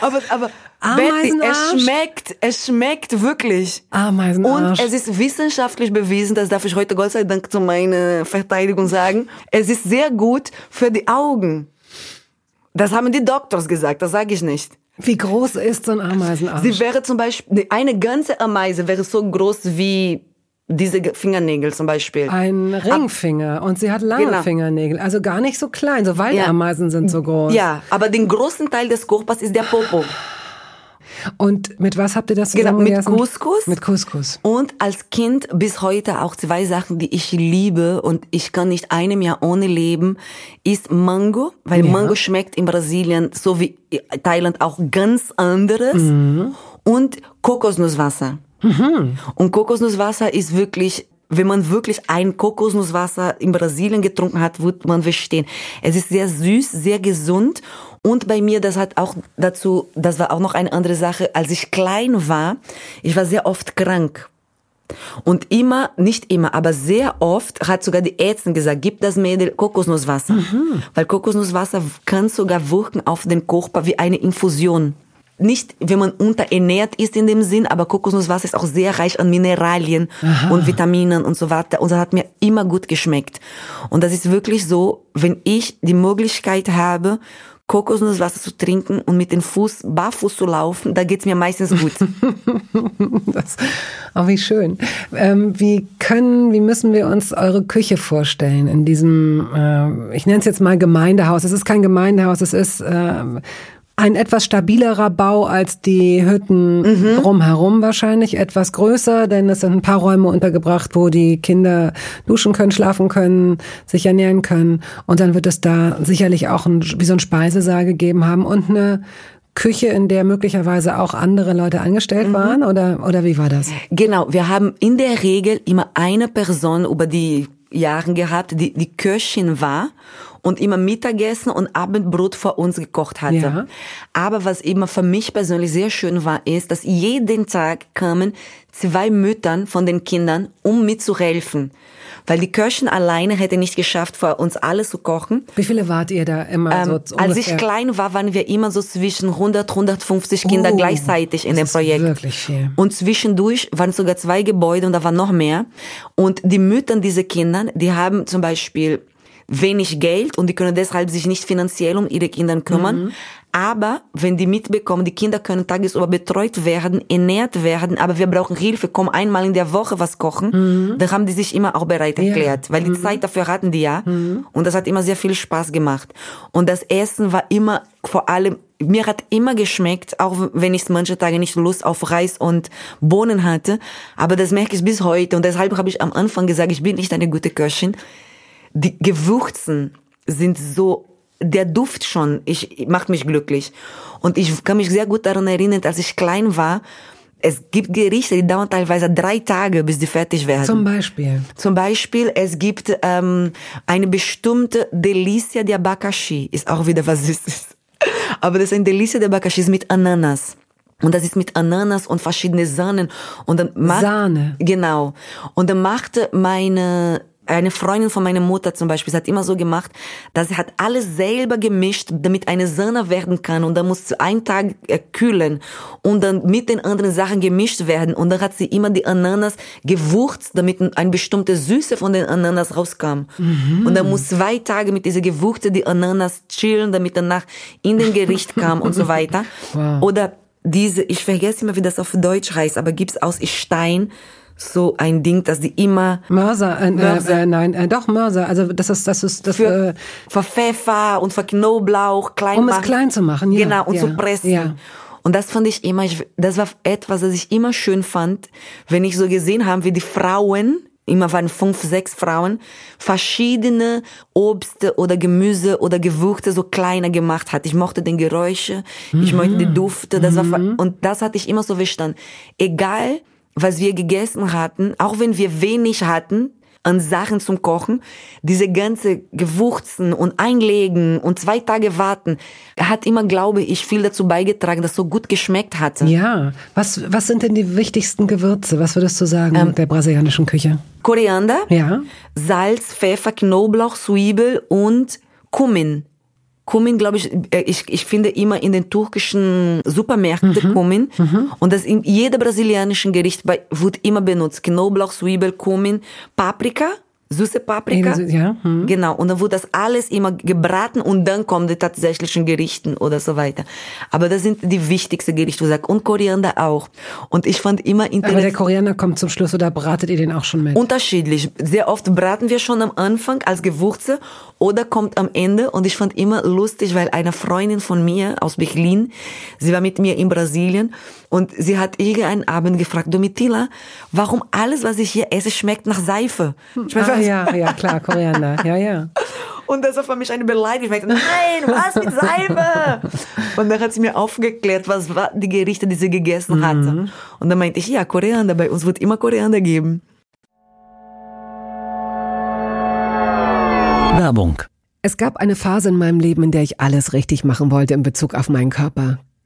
Aber, aber Betty, es schmeckt, es schmeckt wirklich. Ameisenarsch. Und es ist wissenschaftlich bewiesen, das darf ich heute Gott sei Dank zu meiner Verteidigung sagen, es ist sehr gut für die Augen. Das haben die Doktors gesagt, das sage ich nicht. Wie groß ist so ein Ameisenarsch? Sie wäre zum Beispiel, eine ganze Ameise wäre so groß wie diese Fingernägel zum Beispiel. Ein Ringfinger und sie hat lange genau. Fingernägel, also gar nicht so klein. So Waldameisen ja. sind so groß. Ja, aber den großen Teil des Körpers ist der Popo. Und mit was habt ihr das zusammen Genau, mit Couscous. Mit Couscous. Und als Kind bis heute auch zwei Sachen, die ich liebe und ich kann nicht einem Jahr ohne leben, ist Mango, weil ja. Mango schmeckt in Brasilien so wie Thailand auch ganz anderes. Mhm. Und Kokosnusswasser. Mhm. Und Kokosnusswasser ist wirklich wenn man wirklich ein Kokosnusswasser in Brasilien getrunken hat, wird man verstehen. Es ist sehr süß, sehr gesund und bei mir, das hat auch dazu, das war auch noch eine andere Sache, als ich klein war, ich war sehr oft krank. Und immer, nicht immer, aber sehr oft hat sogar die Ärztin gesagt, gib das Mädel Kokosnusswasser. Mhm. Weil Kokosnusswasser kann sogar wirken auf den Körper wie eine Infusion nicht, wenn man unterernährt ist in dem Sinn, aber Kokosnusswasser ist auch sehr reich an Mineralien Aha. und Vitaminen und so weiter. Und das hat mir immer gut geschmeckt. Und das ist wirklich so, wenn ich die Möglichkeit habe, Kokosnusswasser zu trinken und mit dem Fuß barfuß zu laufen, da geht's mir meistens gut. das, oh, wie schön. Ähm, wie können, wie müssen wir uns eure Küche vorstellen in diesem, äh, ich nenne es jetzt mal Gemeindehaus. Es ist kein Gemeindehaus, es ist äh, ein etwas stabilerer Bau als die Hütten mhm. drumherum wahrscheinlich, etwas größer, denn es sind ein paar Räume untergebracht, wo die Kinder duschen können, schlafen können, sich ernähren können. Und dann wird es da sicherlich auch ein, wie so ein Speisesaal gegeben haben und eine Küche, in der möglicherweise auch andere Leute angestellt mhm. waren oder, oder wie war das? Genau, wir haben in der Regel immer eine Person über die Jahre gehabt, die die Köchin war und immer Mittagessen und Abendbrot vor uns gekocht hatte. Ja. Aber was immer für mich persönlich sehr schön war, ist, dass jeden Tag kamen zwei Müttern von den Kindern, um mitzuhelfen. Weil die Köchin alleine hätte nicht geschafft, für uns alles zu kochen. Wie viele wart ihr da immer ähm, so? Als ich klein war, waren wir immer so zwischen 100, 150 Kinder oh, gleichzeitig in dem Projekt. Wirklich viel. Und zwischendurch waren sogar zwei Gebäude und da war noch mehr. Und die Mütter dieser Kinder, die haben zum Beispiel wenig Geld und die können deshalb sich nicht finanziell um ihre Kinder kümmern. Mhm. Aber wenn die mitbekommen, die Kinder können tagesüber betreut werden, ernährt werden, aber wir brauchen Hilfe, komm einmal in der Woche was kochen, mhm. dann haben die sich immer auch bereit erklärt, ja. weil die mhm. Zeit dafür hatten die ja. Mhm. Und das hat immer sehr viel Spaß gemacht. Und das Essen war immer vor allem, mir hat immer geschmeckt, auch wenn ich manche Tage nicht Lust auf Reis und Bohnen hatte, aber das merke ich bis heute und deshalb habe ich am Anfang gesagt, ich bin nicht eine gute Köchin die Gewürzen sind so, der Duft schon, ich macht mich glücklich. Und ich kann mich sehr gut daran erinnern, als ich klein war, es gibt Gerichte, die dauern teilweise drei Tage, bis die fertig werden. Zum Beispiel? Zum Beispiel, es gibt ähm, eine bestimmte Delicia de Abacaxi. Ist auch wieder was Süßes. Aber das ist ein Delicia de Abacaxi mit Ananas. Und das ist mit Ananas und verschiedene Sahnen. Und dann macht, Sahne. Genau. Und dann machte meine eine Freundin von meiner Mutter zum Beispiel, sie hat immer so gemacht, dass sie hat alles selber gemischt, damit eine Sahne werden kann und dann muss sie einen Tag äh, kühlen und dann mit den anderen Sachen gemischt werden und dann hat sie immer die Ananas gewürzt, damit eine bestimmte Süße von den Ananas rauskam. Mhm. Und dann muss zwei Tage mit dieser Gewürze die Ananas chillen, damit danach in den Gericht kam und so weiter. Wow. Oder diese, ich vergesse immer, wie das auf Deutsch heißt, aber gibt's aus Stein so ein Ding, dass die immer Mörser, äh, Mörser. Äh, nein, äh, doch Mörser. Also das ist das ist das für, äh, für Pfeffer und für Knoblauch klein um machen. es klein zu machen, ja. Genau und ja, zu pressen. Ja. Und das fand ich immer, das war etwas, das ich immer schön fand, wenn ich so gesehen habe, wie die Frauen immer waren fünf, sechs Frauen, verschiedene Obst oder Gemüse oder Gewürze so kleiner gemacht hat. Ich mochte den Geräusche, ich mochte die Dufte, das war, und das hatte ich immer so verstanden. Egal, was wir gegessen hatten, auch wenn wir wenig hatten, an Sachen zum Kochen, diese ganze Gewürzen und Einlegen und zwei Tage warten, hat immer, glaube ich, viel dazu beigetragen, dass so gut geschmeckt hatte. Ja, was, was sind denn die wichtigsten Gewürze? Was würdest du sagen ähm, der brasilianischen Küche? Koriander, ja. Salz, Pfeffer, Knoblauch, Zwiebel und Kumin. Kumin, glaube ich, äh, ich, ich finde immer in den türkischen Supermärkten mhm. Kumin. Mhm. Und das in jedem brasilianischen Gericht wird immer benutzt. Knoblauch, Zwiebel, Kumin, Paprika süße Paprika. Ja. Hm. Genau. Und dann wird das alles immer gebraten und dann kommen die tatsächlichen Gerichten oder so weiter. Aber das sind die wichtigsten Gerichte, wo ich Und Koriander auch. Und ich fand immer interessant. Aber der Koriander kommt zum Schluss oder bratet ihr den auch schon mit? Unterschiedlich. Sehr oft braten wir schon am Anfang als Gewürze oder kommt am Ende. Und ich fand immer lustig, weil eine Freundin von mir aus Berlin, sie war mit mir in Brasilien und sie hat irgendeinen Abend gefragt, Domitila, warum alles, was ich hier esse, schmeckt nach Seife? Schmeckt ah, ja, ja, klar, Koriander, ja, ja. Und das war für mich eine Beleidigung. Ich meinte, nein, was mit Seife? Und dann hat sie mir aufgeklärt, was war die Gerichte, die sie gegessen hatte. Mhm. Und dann meinte ich, ja, Koriander, bei uns wird immer Koriander geben. Werbung. Es gab eine Phase in meinem Leben, in der ich alles richtig machen wollte in Bezug auf meinen Körper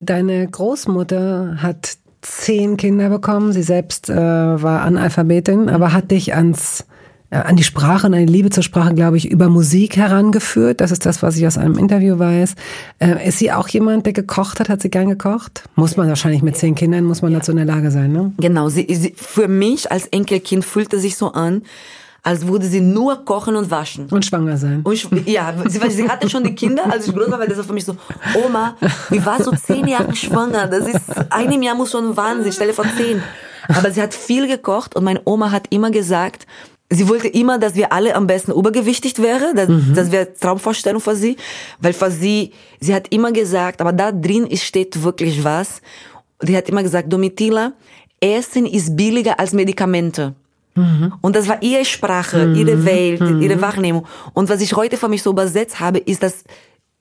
Deine Großmutter hat zehn Kinder bekommen. Sie selbst äh, war Analphabetin, aber hat dich ans äh, an die Sprache und an die Liebe zur Sprache, glaube ich, über Musik herangeführt. Das ist das, was ich aus einem Interview weiß. Äh, ist sie auch jemand, der gekocht hat? Hat sie gern gekocht? Muss man wahrscheinlich mit zehn Kindern, muss man dazu in der Lage sein, ne? Genau, sie, sie, für mich als Enkelkind fühlte sich so an, als würde sie nur kochen und waschen. Und schwanger sein. Und ich, ja, sie, sie hatte schon die Kinder, als ich groß war, weil das war für mich so, Oma, ich war so zehn Jahre schwanger, das ist, einem Jahr muss schon Wahnsinn, stelle vor zehn. Aber sie hat viel gekocht und meine Oma hat immer gesagt, sie wollte immer, dass wir alle am besten übergewichtig wären. Das, mhm. das wäre Traumvorstellung für sie. Weil für sie, sie hat immer gesagt, aber da drin steht wirklich was. Sie hat immer gesagt, Domitila, Essen ist billiger als Medikamente. Mhm. Und das war ihre Sprache, mhm. ihre Welt, mhm. ihre Wahrnehmung. Und was ich heute für mich so übersetzt habe, ist das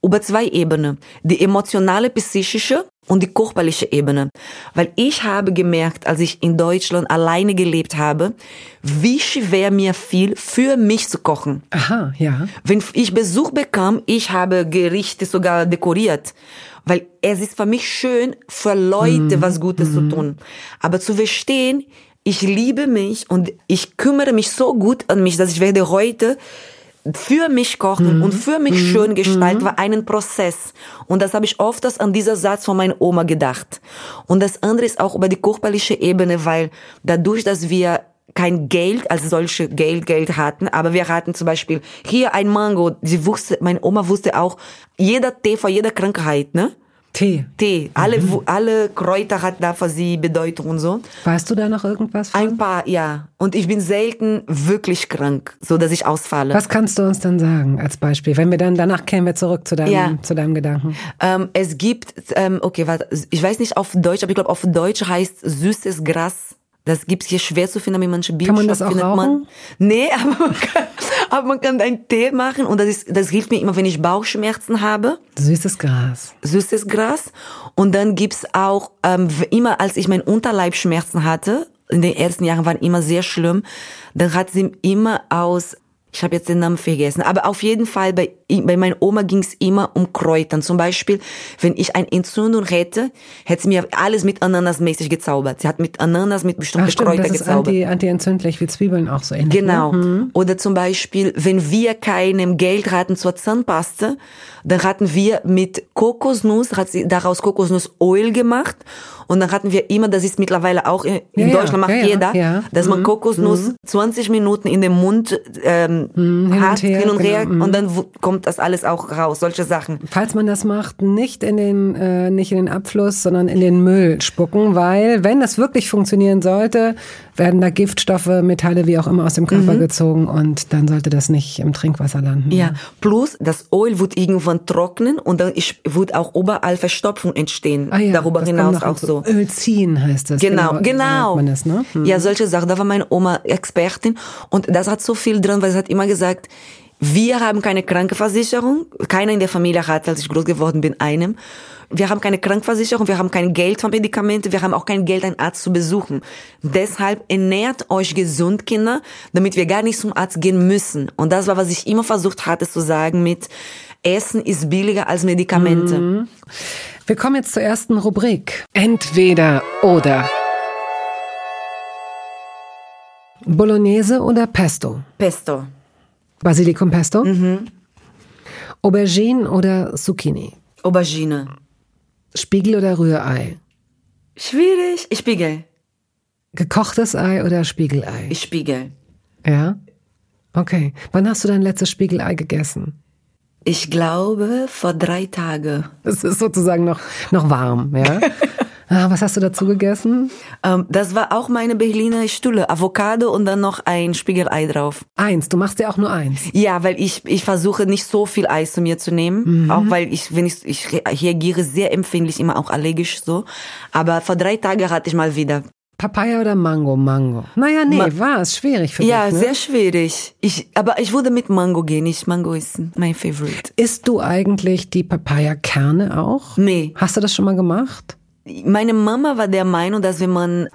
über zwei Ebenen. Die emotionale, psychische und die körperliche Ebene. Weil ich habe gemerkt, als ich in Deutschland alleine gelebt habe, wie schwer mir fiel, für mich zu kochen. Aha, ja. Wenn ich Besuch bekam, ich habe Gerichte sogar dekoriert. Weil es ist für mich schön, für Leute mm. was Gutes mm. zu tun. Aber zu verstehen, ich liebe mich und ich kümmere mich so gut an mich, dass ich werde heute für mich kochen mhm. und für mich mhm. schön gestalten mhm. war einen Prozess. Und das habe ich oft an dieser Satz von meiner Oma gedacht. Und das andere ist auch über die körperliche Ebene, weil dadurch, dass wir kein Geld als solche Geld Geld hatten, aber wir hatten zum Beispiel hier ein Mango. Sie wusste, meine Oma wusste auch jeder Tee vor jeder Krankheit, ne? Tee. Tee. Alle, mhm. alle Kräuter hat da für sie Bedeutung und so. Weißt du da noch irgendwas von? Ein paar, ja. Und ich bin selten wirklich krank, so dass ich ausfalle. Was kannst du uns dann sagen als Beispiel? Wenn wir dann, danach kämen wir zurück zu deinem, ja. zu deinem Gedanken. Ähm, es gibt, ähm, okay, warte, ich weiß nicht auf Deutsch, aber ich glaube auf Deutsch heißt süßes Gras das gibt's hier schwer zu finden, wie manche Bibelstoff Kann man das auch findet rauchen? man. Nee, aber man kann, aber man kann einen Tee machen und das ist, das hilft mir immer, wenn ich Bauchschmerzen habe. Süßes Gras. Süßes Gras. Und dann gibt's auch, ähm, immer als ich meinen Unterleibschmerzen hatte, in den ersten Jahren waren immer sehr schlimm, dann hat sie immer aus ich habe jetzt den Namen vergessen. Aber auf jeden Fall, bei, bei meiner Oma ging es immer um Kräutern. Zum Beispiel, wenn ich eine Entzündung hätte, hätte sie mir alles mit Ananas mäßig gezaubert. Sie hat mit Ananas, mit bestimmten Ach, Kräutern das ist gezaubert. Anti, anti-entzündlich, wie Zwiebeln auch so ähnlich. Ne? Genau. Ne? Oder zum Beispiel, wenn wir keinem Geld hatten zur Zahnpaste, dann hatten wir mit Kokosnuss, hat sie daraus Kokosnussöl gemacht und dann hatten wir immer, das ist mittlerweile auch in, in ja, Deutschland macht ja, jeder, ja, dass man mhm. Kokosnuss mhm. 20 Minuten in den Mund ähm, mhm, hin hat, und her, hin und her, genau. und dann kommt das alles auch raus, solche Sachen. Falls man das macht, nicht in den, äh, nicht in den Abfluss, sondern in den Müll spucken, weil wenn das wirklich funktionieren sollte, werden da Giftstoffe, Metalle, wie auch immer aus dem Körper mhm. gezogen und dann sollte das nicht im Trinkwasser landen. Ja, plus das Öl wird irgendwann trocknen und dann wird auch überall Verstopfung entstehen. Ah ja, Darüber hinaus auch so. Öl ziehen heißt das. Genau, genau. genau. Das, ne? hm. Ja, solche Sachen. Da war meine Oma Expertin und das hat so viel drin, weil sie hat immer gesagt, wir haben keine Krankenversicherung. Keiner in der Familie hat, als ich groß geworden bin, einem. Wir haben keine Krankenversicherung, wir haben kein Geld für Medikamente, wir haben auch kein Geld, einen Arzt zu besuchen. Deshalb ernährt euch gesund, Kinder, damit wir gar nicht zum Arzt gehen müssen. Und das war, was ich immer versucht hatte zu sagen mit Essen ist billiger als Medikamente. Mhm. Wir kommen jetzt zur ersten Rubrik. Entweder oder. Bolognese oder Pesto? Pesto. Basilikum Pesto? Mhm. Aubergine oder Zucchini? Aubergine. Spiegel oder Rührei? Schwierig. Spiegel. Gekochtes Ei oder Spiegelei? Spiegel. Ja? Okay. Wann hast du dein letztes Spiegelei gegessen? Ich glaube, vor drei Tagen. Es ist sozusagen noch, noch warm, ja? Ah, was hast du dazu gegessen? Ähm, das war auch meine Berliner Stulle. Avocado und dann noch ein Spiegelei drauf. Eins, du machst ja auch nur eins. Ja, weil ich, ich versuche nicht so viel Eis zu mir zu nehmen. Mhm. Auch weil ich, wenn ich, ich reagiere sehr empfindlich, immer auch allergisch so. Aber vor drei Tagen hatte ich mal wieder. Papaya oder Mango? Mango. Naja, nee, Ma war es schwierig für ja, dich. Ja, ne? sehr schwierig. Ich, aber ich würde mit Mango gehen. Ich, Mango ist mein Favorite. Isst du eigentlich die Papaya-Kerne auch? Nee. Hast du das schon mal gemacht? Meine Mama war der Meinung, dass wenn man,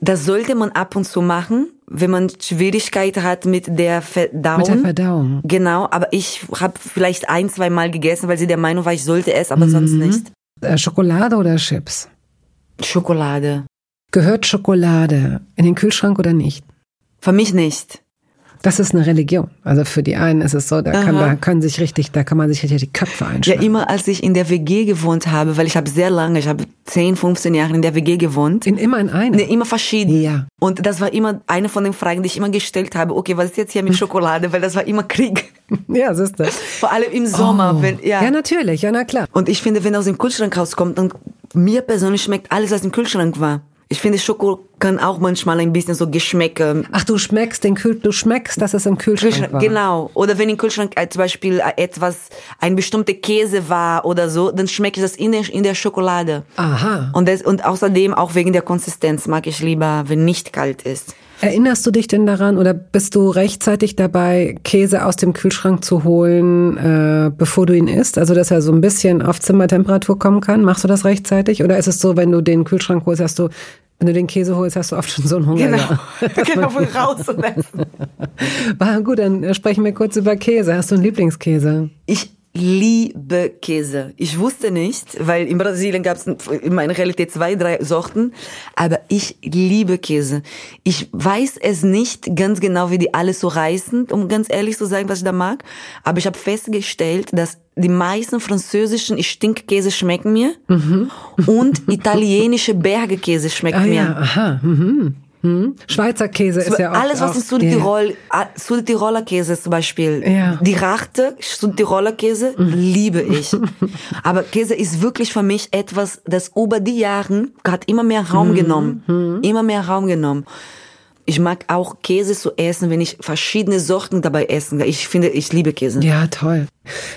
das sollte man ab und zu machen, wenn man Schwierigkeit hat mit der Verdauung. Mit der Verdauung. Genau, aber ich habe vielleicht ein, zwei Mal gegessen, weil sie der Meinung war, ich sollte es, aber mhm. sonst nicht. Äh, Schokolade oder Chips? Schokolade. Gehört Schokolade in den Kühlschrank oder nicht? Für mich nicht. Das ist eine Religion. Also für die einen ist es so, da, kann, da können sich richtig, da kann man sich richtig die Köpfe Ja, einschlagen. immer als ich in der WG gewohnt habe, weil ich habe sehr lange, ich habe 10, 15 Jahre in der WG gewohnt. in immer in einer. Nee, immer verschieden. Ja. Und das war immer eine von den Fragen, die ich immer gestellt habe. Okay, was ist jetzt hier mit Schokolade? Weil das war immer Krieg. Ja, siehst du. Vor allem im Sommer. Oh. Wenn, ja. ja, natürlich, ja, na klar. Und ich finde, wenn aus dem Kühlschrank rauskommt, dann mir persönlich schmeckt alles, was im Kühlschrank war. Ich finde, Schoko kann auch manchmal ein bisschen so Geschmäcke. Ach, du schmeckst den Kühl, du schmeckst, dass es im Kühlschrank, Kühlschrank, war. genau. Oder wenn im Kühlschrank äh, zum Beispiel äh, etwas, ein bestimmter Käse war oder so, dann schmeckt das in der, in der Schokolade. Aha. Und, das, und außerdem auch wegen der Konsistenz mag ich lieber, wenn nicht kalt ist. Erinnerst du dich denn daran oder bist du rechtzeitig dabei, Käse aus dem Kühlschrank zu holen, äh, bevor du ihn isst? Also, dass er so ein bisschen auf Zimmertemperatur kommen kann? Machst du das rechtzeitig? Oder ist es so, wenn du den Kühlschrank holst, hast du, wenn du den Käse holst, hast du oft schon so einen Hunger? Genau. Ja. genau, von raus und essen. War gut, dann sprechen wir kurz über Käse. Hast du einen Lieblingskäse? Ich liebe Käse. Ich wusste nicht, weil in Brasilien gab es in meiner Realität zwei, drei Sorten, aber ich liebe Käse. Ich weiß es nicht ganz genau, wie die alle so reißen, um ganz ehrlich zu sagen, was ich da mag, aber ich habe festgestellt, dass die meisten französischen Stinkkäse schmecken mir und italienische Bergekäse schmeckt Ah mir. ja, aha. Mhm. Mhm. Schweizer Käse ist ja auch Alles, was in Südtirol, ah, Südtiroler Käse zum Beispiel, Ja. die Rachte, Südtiroler Käse, liebe ich. Aber Käse ist wirklich für mich etwas, das über die Jahre hat immer mehr Raum genommen. Immer mehr Raum genommen. Ich mag auch Käse zu essen, wenn ich verschiedene Sorten dabei essen. Ich finde, ich liebe Käse. Ja, toll.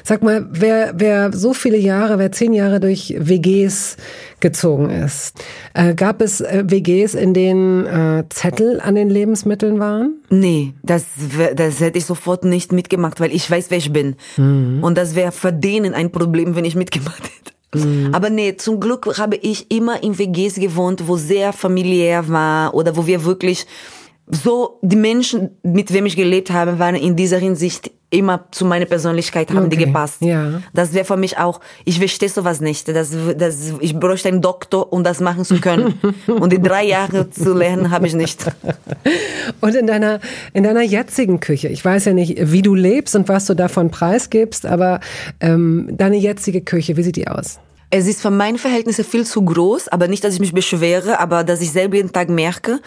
Sag mal, wer, wer so viele Jahre, wer zehn Jahre durch WGs gezogen ist, äh, gab es äh, WGs, in denen äh, Zettel an den Lebensmitteln waren? Nee, das, das hätte ich sofort nicht mitgemacht, weil ich weiß, wer ich bin. Und das wäre für denen ein Problem, wenn ich mitgemacht hätte. Aber nee, zum Glück habe ich immer in WGs gewohnt, wo sehr familiär war oder wo wir wirklich so, die Menschen, mit wem ich gelebt habe, waren in dieser Hinsicht immer zu meiner Persönlichkeit, haben die Okay, gepasst. ja. Das wäre für mich auch, ich verstehe sowas nicht. Das, das, ich bräuchte einen Doktor, um das machen zu können. Und die drei Jahre zu lernen, habe ich nicht. Und in deiner, in deiner jetzigen Küche, ich weiß ja nicht, wie du lebst und was du davon preisgibst, aber ähm, deine jetzige Küche, wie sieht die aus? Es ist für meine Verhältnisse viel zu groß, aber nicht, dass ich mich beschwere, aber dass ich selber jeden Tag merke,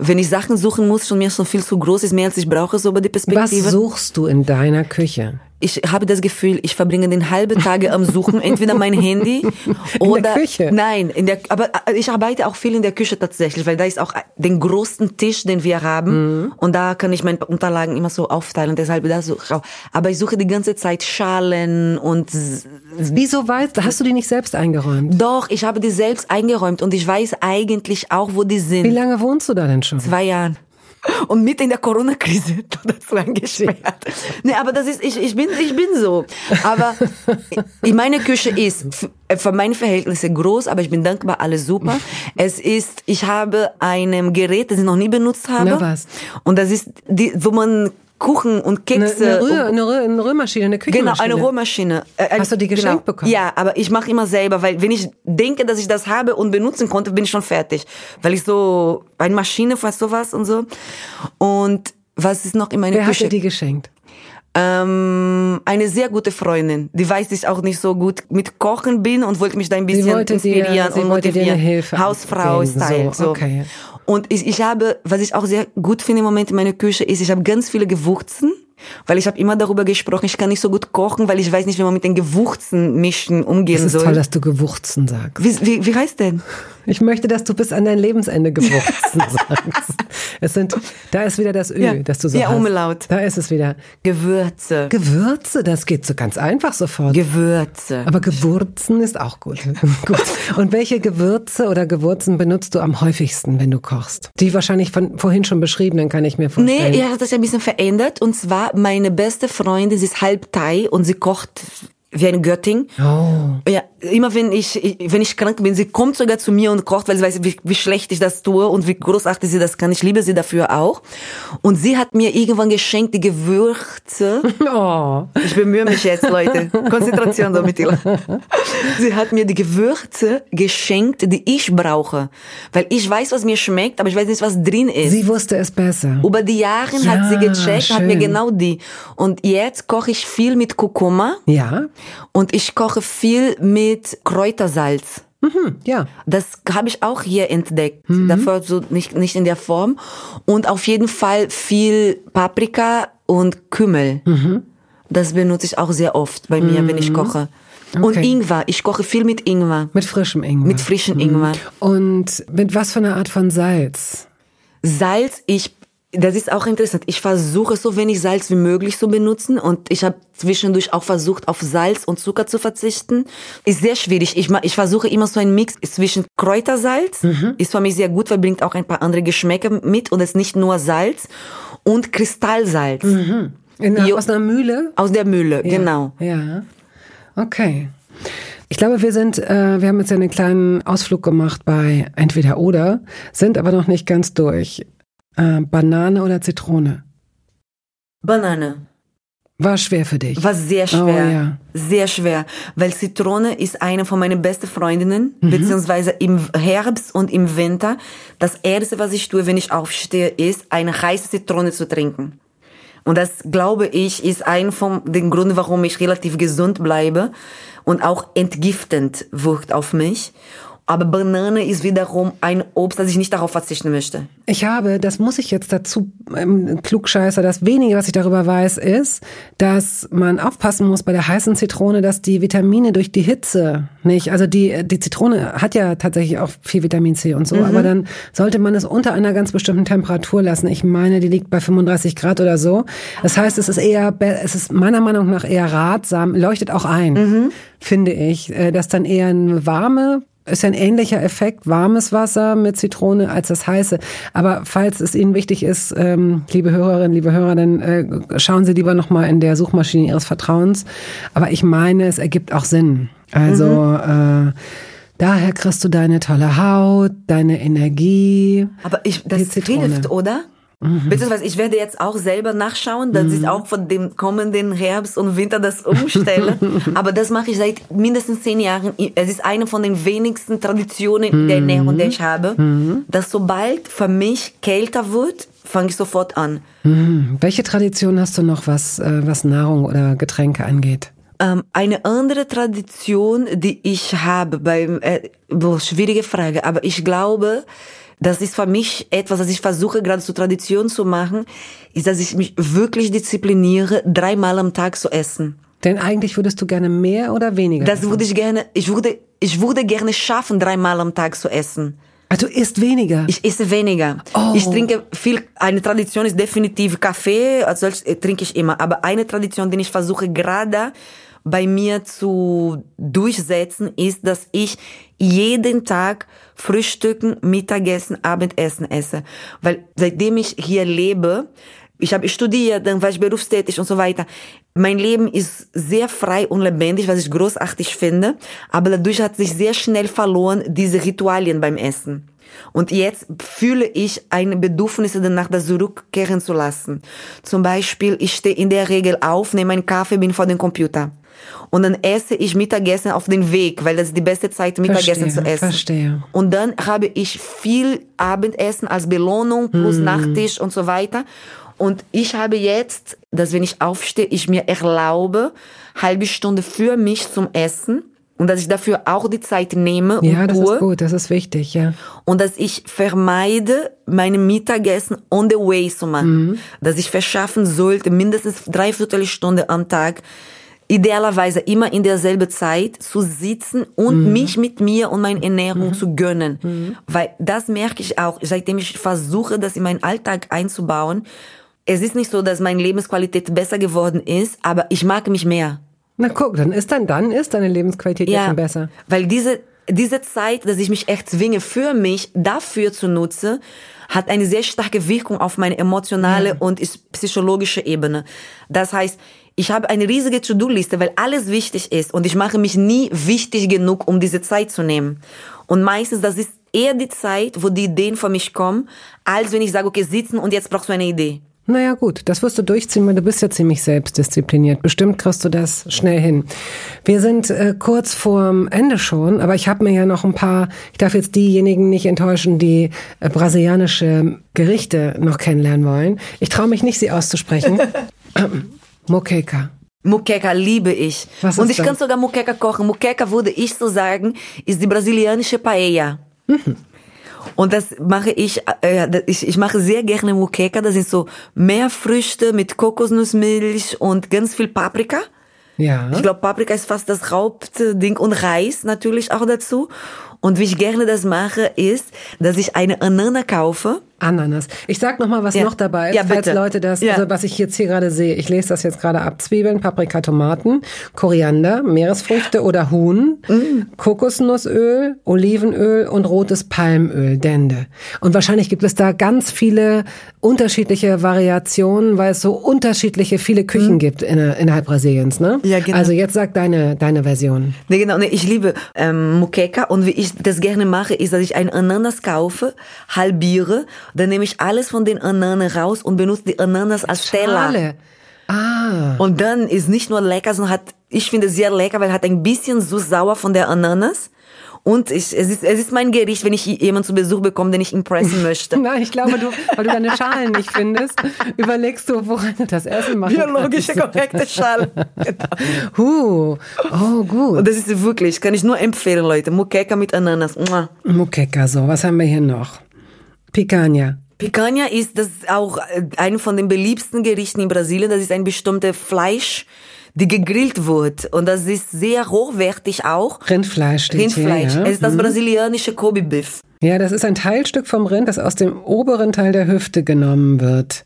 wenn ich Sachen suchen muss, schon mir schon viel zu groß ist, mehr als ich brauche, so über die Was Perspektive. suchst du in deiner Küche? Ich habe das Gefühl, ich verbringe den halben Tage am Suchen, entweder mein Handy oder Küche? nein, in der aber äh, ich arbeite auch viel in der Küche tatsächlich, weil da ist auch den großen Tisch, den wir haben Mhm. und da kann ich meine Unterlagen immer so aufteilen, deshalb da so aber ich suche die ganze Zeit Schalen und Wieso weißt, hast du die nicht selbst eingeräumt? doch, ich habe die selbst eingeräumt und ich weiß eigentlich auch, wo die sind. Wie lange wohnst du da denn schon? Zwei Jahren. Und mitten in der Corona-Krise dazu eingesperrt. Nee, aber das ist, ich, ich bin, ich bin so. Aber in meine Küche ist für meine Verhältnisse groß, aber ich bin dankbar, alles super. Es ist, ich habe ein Gerät, das ich noch nie benutzt habe. Na, was? Und das ist, die, wo man Kuchen und Eine, Kekse. eine, Rühr, eine, Rühr, eine Rührmaschine, eine Genau, Küchenmaschine. eine Rohrmaschine. Äh, Hast du die geschenkt bekommen? Ja, aber ich mache immer selber, weil wenn ich denke, dass ich das habe und benutzen konnte, bin ich schon fertig. Weil ich so, eine Maschine für sowas und so. Und was ist noch in meiner Wer hat Küche? dir die geschenkt? ähm, eine sehr gute Freundin, die weiß, dass ich auch nicht so gut mit Kochen bin und wollte mich da ein bisschen dir- inspirieren sie und dir motivieren. eine Hilfe Hausfrau-Style. So, okay. Und ich, ich habe, was ich auch sehr gut finde im Moment in meiner Küche, ist, ich habe ganz viele Gewürzen, weil ich habe immer darüber gesprochen, ich kann nicht so gut kochen, weil ich weiß nicht, wie man mit den Gewürzen mischen umgehen Es ist soll. toll, dass du Gewurzen sagst. wie, wie, wie heißt denn? Ich möchte, dass du bis an dein Lebensende Gewurzen sagst. Es sind, da ist wieder das Ö, Ja. das du so Ja. Umlaut. Da ist es wieder. Gewürze. Gewürze, das geht so ganz einfach sofort. Gewürze. Aber Gewürzen ist auch gut. gut. Und welche Gewürze oder Gewürzen benutzt du am häufigsten, wenn du kochst? Die wahrscheinlich von vorhin schon beschrieben, kann ich mir vorstellen. Nee, er hat das ja ein bisschen verändert. Und zwar meine beste Freundin, sie ist halb Thai und sie kocht wie eine Göttin. Oh. Ja, immer wenn ich, wenn ich krank bin, sie kommt sogar zu mir und kocht, weil sie weiß, wie, wie schlecht ich das tue und wie großartig sie das kann. Ich liebe sie dafür auch. Und sie hat mir irgendwann geschenkt die Gewürze. Oh. Ich bemühe mich jetzt, Leute. Konzentration, Domitila. Sie hat mir die Gewürze geschenkt, die ich brauche. Weil ich weiß, was mir schmeckt, aber ich weiß nicht, was drin ist. Sie wusste es besser. Über die Jahre Ja, hat sie gecheckt, hat mir schön. genau die. Und jetzt koche ich viel mit Kurkuma Ja? und ich koche viel mit Kräutersalz. Hm, ja. Das habe ich auch hier entdeckt. Davor so nicht, nicht in der Form. Und auf jeden Fall viel Paprika und Kümmel. Das benutze ich auch sehr oft bei mir, wenn ich koche. Und Okay. Ingwer. Ich koche viel mit Ingwer. Mit frischem Ingwer. Mit frischem Ingwer. Und mit was für einer Art von Salz? Salz, ich, das ist auch interessant. Ich versuche so wenig Salz wie möglich zu benutzen und ich habe zwischendurch auch versucht, auf Salz und Zucker zu verzichten. Ist sehr schwierig. Ich, ich versuche immer so einen Mix zwischen Kräutersalz, ist für mich sehr gut, weil bringt auch ein paar andere Geschmäcker mit und ist nicht nur Salz und Kristallsalz In einer, aus einer Mühle? aus der Mühle, genau. Ja. Okay. Ich glaube, wir sind, äh, wir haben jetzt ja einen kleinen Ausflug gemacht bei entweder oder, sind aber noch nicht ganz durch. Äh, Banane oder Zitrone? Banane. War schwer für dich. War sehr schwer. Oh, ja. Sehr schwer. Weil Zitrone ist eine von meinen besten Freundinnen, Mhm. beziehungsweise im Herbst und im Winter. Das erste, was ich tue, wenn ich aufstehe, ist, eine heiße Zitrone zu trinken. Und das, glaube ich, ist ein von den Gründen, warum ich relativ gesund bleibe und auch entgiftend wirkt auf mich. Aber Banane ist wiederum ein Obst, das ich nicht darauf verzichten möchte. Ich habe, das muss ich jetzt dazu, ähm, Klugscheißer, das wenige, was ich darüber weiß, ist, dass man aufpassen muss bei der heißen Zitrone, dass die Vitamine durch die Hitze nicht, also die, die Zitrone hat ja tatsächlich auch viel Vitamin C und so, aber dann sollte man es unter einer ganz bestimmten Temperatur lassen. Ich meine, die liegt bei 35 Grad oder so. Das heißt, es ist eher, es ist meiner Meinung nach eher ratsam, leuchtet auch ein, finde ich, äh, dass dann eher eine warme ist ja ein ähnlicher Effekt, warmes Wasser mit Zitrone als das heiße. Aber falls es Ihnen wichtig ist, ähm, liebe Hörerinnen, liebe Hörer, dann äh, schauen Sie lieber nochmal in der Suchmaschine Ihres Vertrauens. Aber ich meine, es ergibt auch Sinn. Also äh, daher kriegst du deine tolle Haut, deine Energie. Aber ich, Die das Zitrone. hilft, oder? Beziehungsweise ich werde jetzt auch selber nachschauen, dass ich auch von dem kommenden Herbst und Winter das umstelle. Aber das mache ich seit mindestens zehn Jahren. Es ist eine von den wenigsten Traditionen der Ernährung, die ich habe, dass sobald für mich kälter wird, fange ich sofort an. Hm. Welche Tradition hast du noch, was, äh, was Nahrung oder Getränke angeht? Ähm, eine andere Tradition, die ich habe, beim, äh, schwierige Frage, aber ich glaube, das ist für mich etwas, was ich versuche gerade zur Tradition zu machen, ist, dass ich mich wirklich diszipliniere, dreimal am Tag zu essen. Denn eigentlich würdest du gerne mehr oder weniger? Das würde ich gerne, ich würde, ich würde gerne schaffen, dreimal am Tag zu essen. Ah, du isst weniger. Ich esse weniger. Oh. Ich trinke viel. Eine Tradition ist definitiv Kaffee, als solches äh, trinke ich immer. Aber eine Tradition, die ich versuche gerade bei mir zu durchsetzen, ist, dass ich jeden Tag Frühstücken, Mittagessen, Abendessen esse. Weil seitdem ich hier lebe, ich habe studiert, dann war ich berufstätig und so weiter. Mein Leben ist sehr frei und lebendig, was ich großartig finde. Aber dadurch hat sich sehr schnell verloren diese Ritualien beim Essen. Und jetzt fühle ich ein Bedürfnis danach, das zurückkehren zu lassen. Zum Beispiel, ich stehe in der Regel auf, nehme einen Kaffee, bin vor dem Computer. Und dann esse ich Mittagessen auf den Weg, weil das ist die beste Zeit, Mittagessen Verstehe, zu essen. verstehe. Und dann habe ich viel Abendessen als Belohnung plus Nachtisch und so weiter. Und ich habe jetzt, dass wenn ich aufstehe, ich mir erlaube, halbe Stunde für mich zum Essen und dass ich dafür auch die Zeit nehme und Ja, das tue ist gut, das ist wichtig, ja. und dass ich vermeide, meine Mittagessen on the way zu machen. Dass ich verschaffen sollte, mindestens dreiviertel Stunde am Tag, idealerweise immer in derselbe Zeit zu sitzen und mich mit mir und meine Ernährung zu gönnen. Weil das merke ich auch, seitdem ich versuche, das in meinen Alltag einzubauen. Es ist nicht so, dass meine Lebensqualität besser geworden ist, aber ich mag mich mehr. Na guck, dann ist dann, dann ist deine Lebensqualität ja schon besser. Weil diese, diese Zeit, dass ich mich echt zwinge, für mich dafür zu nutzen, hat eine sehr starke Wirkung auf meine emotionale und psychologische Ebene. Das heißt, ich habe eine riesige To-Do-Liste, weil alles wichtig ist und ich mache mich nie wichtig genug, um diese Zeit zu nehmen. Und meistens, das ist eher die Zeit, wo die Ideen von mich kommen, als wenn ich sage, okay, sitzen und jetzt brauchst du eine Idee. Naja gut, das wirst du durchziehen, weil du bist ja ziemlich selbstdiszipliniert. Bestimmt kriegst du das schnell hin. Wir sind äh, kurz vorm Ende schon, aber ich habe mir ja noch ein paar, ich darf jetzt diejenigen nicht enttäuschen, die äh, brasilianische Gerichte noch kennenlernen wollen. Ich traue mich nicht, sie auszusprechen. Moqueca. Muqueca liebe ich. Was und ich das? kann sogar Muqueca kochen. Muqueca würde ich so sagen, ist die brasilianische Paella. Und das mache ich, äh, ich, ich mache sehr gerne Muqueca. Das sind so Meerfrüchte mit Kokosnussmilch und ganz viel Paprika. Ja. Ich glaube, Paprika ist fast das Hauptding und Reis natürlich auch dazu. Und wie ich gerne das mache, ist, dass ich eine Anana kaufe. Ananas. Ich sag noch mal, was Ja. noch dabei ist, Ja, falls. Leute das, Ja. also was ich jetzt hier gerade sehe. Ich lese das jetzt gerade ab. Zwiebeln, Paprika, Tomaten, Koriander, Meeresfrüchte oder Huhn, Mm. Kokosnussöl, Olivenöl und rotes Palmöl, Dende. Und wahrscheinlich gibt es da ganz viele unterschiedliche Variationen, weil es so unterschiedliche viele Küchen gibt in, innerhalb Brasiliens, ne? Mm. Ja, genau. Also jetzt sag deine, deine Version. Nee, genau, nee, ich liebe ähm, Muqueca und wie ich das gerne mache, ist, dass ich ein Ananas kaufe, halbiere, dann nehme ich alles von den Ananas raus und benutze die Ananas als Teller. Schale. Ah. Und dann ist nicht nur lecker, sondern hat, ich finde es sehr lecker, weil hat ein bisschen süß-sauer von der Ananas. Und ich, es, ist, es ist mein Gericht, wenn ich jemanden zu Besuch bekomme, den ich impressen möchte. Nein, ich glaube, du, weil du deine Schalen nicht findest, überlegst du, woran du das Essen machen Biologische korrekte Schale. Huh. Oh, gut. Und das ist wirklich, kann ich nur empfehlen, Leute. Muqueca mit Ananas. Mua. Muqueca, so. Was haben wir hier noch? Picanha. Picanha ist das auch äh, eine von den beliebtesten Gerichten in Brasilien. Das ist ein bestimmtes Fleisch, die gegrillt wird. Und das ist sehr hochwertig auch. Rindfleisch Rindfleisch. hier. Ja. Es ist das brasilianische Kobe-Beef. Ja, das ist ein Teilstück vom Rind, das aus dem oberen Teil der Hüfte genommen wird.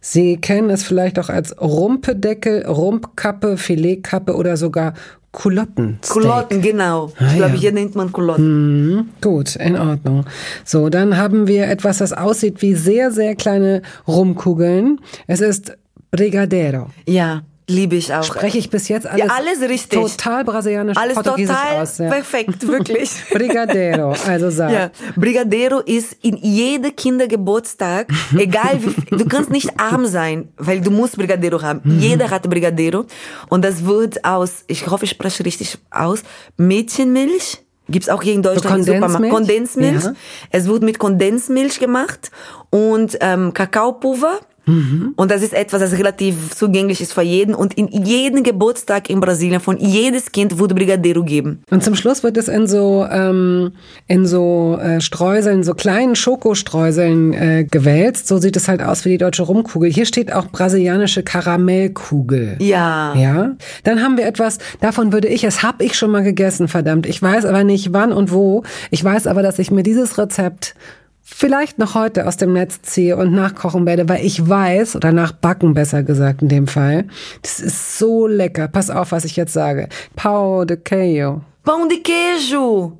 Sie kennen es vielleicht auch als Rumpedeckel, Rumpkappe, Filetkappe oder sogar Kulotten. Kulotten, genau. Ah, ich glaube, ja. hier nennt man Kulotten. Gut, in Ordnung. So, dann haben wir etwas, das aussieht wie sehr, sehr kleine Rumkugeln. Es ist Brigadeiro. Ja, liebe ich auch. Spreche ich bis jetzt alles, Ja, alles richtig. total brasilianisch, Alles portugiesisch total aus. Ja. perfekt, wirklich. Brigadeiro, also sag. Ja, Brigadeiro ist in jeder Kindergeburtstag, egal wie, du kannst nicht arm sein, weil du musst Brigadeiro haben. Mhm. Jeder hat Brigadeiro und das wird aus, ich hoffe, ich spreche richtig aus, Mädchenmilch. Gibt's auch hier in Deutschland im Supermarkt. Kondensmilch? Kondensmilch. Ja. Es wird mit Kondensmilch gemacht und ähm, Kakaopulver. Mhm. Und das ist etwas, das relativ zugänglich ist für jeden. Und in jedem Geburtstag in Brasilien von jedes Kind wurde Brigadeiro geben. Und zum Schluss wird es in so ähm, in so äh, Streuseln, so kleinen Schokostreuseln äh, gewälzt. So sieht es halt aus wie die deutsche Rumkugel. Hier steht auch brasilianische Karamellkugel. Ja. Ja, dann haben wir etwas, davon würde ich, es habe ich schon mal gegessen, verdammt. Ich weiß aber nicht wann und wo. Ich weiß aber, dass ich mir dieses Rezept vielleicht noch heute aus dem Netz ziehe und nachkochen werde, weil ich weiß, oder nachbacken besser gesagt in dem Fall, das ist so lecker. Pass auf, was ich jetzt sage. Pau de queijo. Pão de queijo.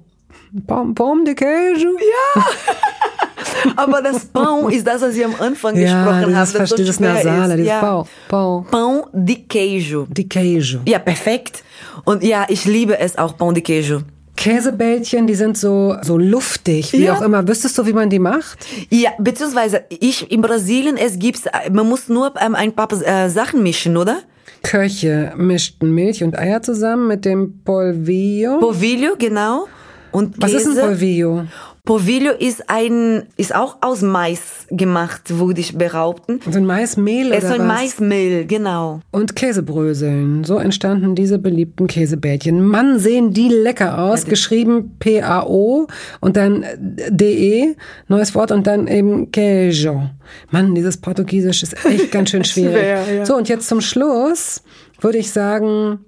Pom de queijo? Aber das Pão ist das, was ich am Anfang Ja, gesprochen habe. dieses, das so dieses schwer Nasale, ist. dieses ja. Pau, Pau. Pão de queijo. De queijo. Ja, perfekt. Und ja, ich liebe es auch Pão de queijo. Käsebällchen, die sind so, so luftig, wie Ja. auch immer. Wüsstest du, wie man die macht? Ja, beziehungsweise ich in Brasilien, es gibt, man muss nur ähm, ein paar äh, Sachen mischen, oder? Köche mischten Milch und Eier zusammen mit dem Polvillo. Polvillo, genau. Und Was ist ein. Polvillo? Polvillo ist ein, ist auch aus Mais gemacht, würde ich behaupten. So ein Maismehl Es oder ist ein was? Maismehl, genau. Und Käsebröseln. So entstanden diese beliebten Käsebällchen. Mann, sehen die lecker aus. Geschrieben P-A-O und dann D-E, neues Wort und dann eben Queijo. Mann, dieses Portugiesisch ist echt ganz schön schwierig. Schwer, ja. So, und jetzt zum Schluss würde ich sagen,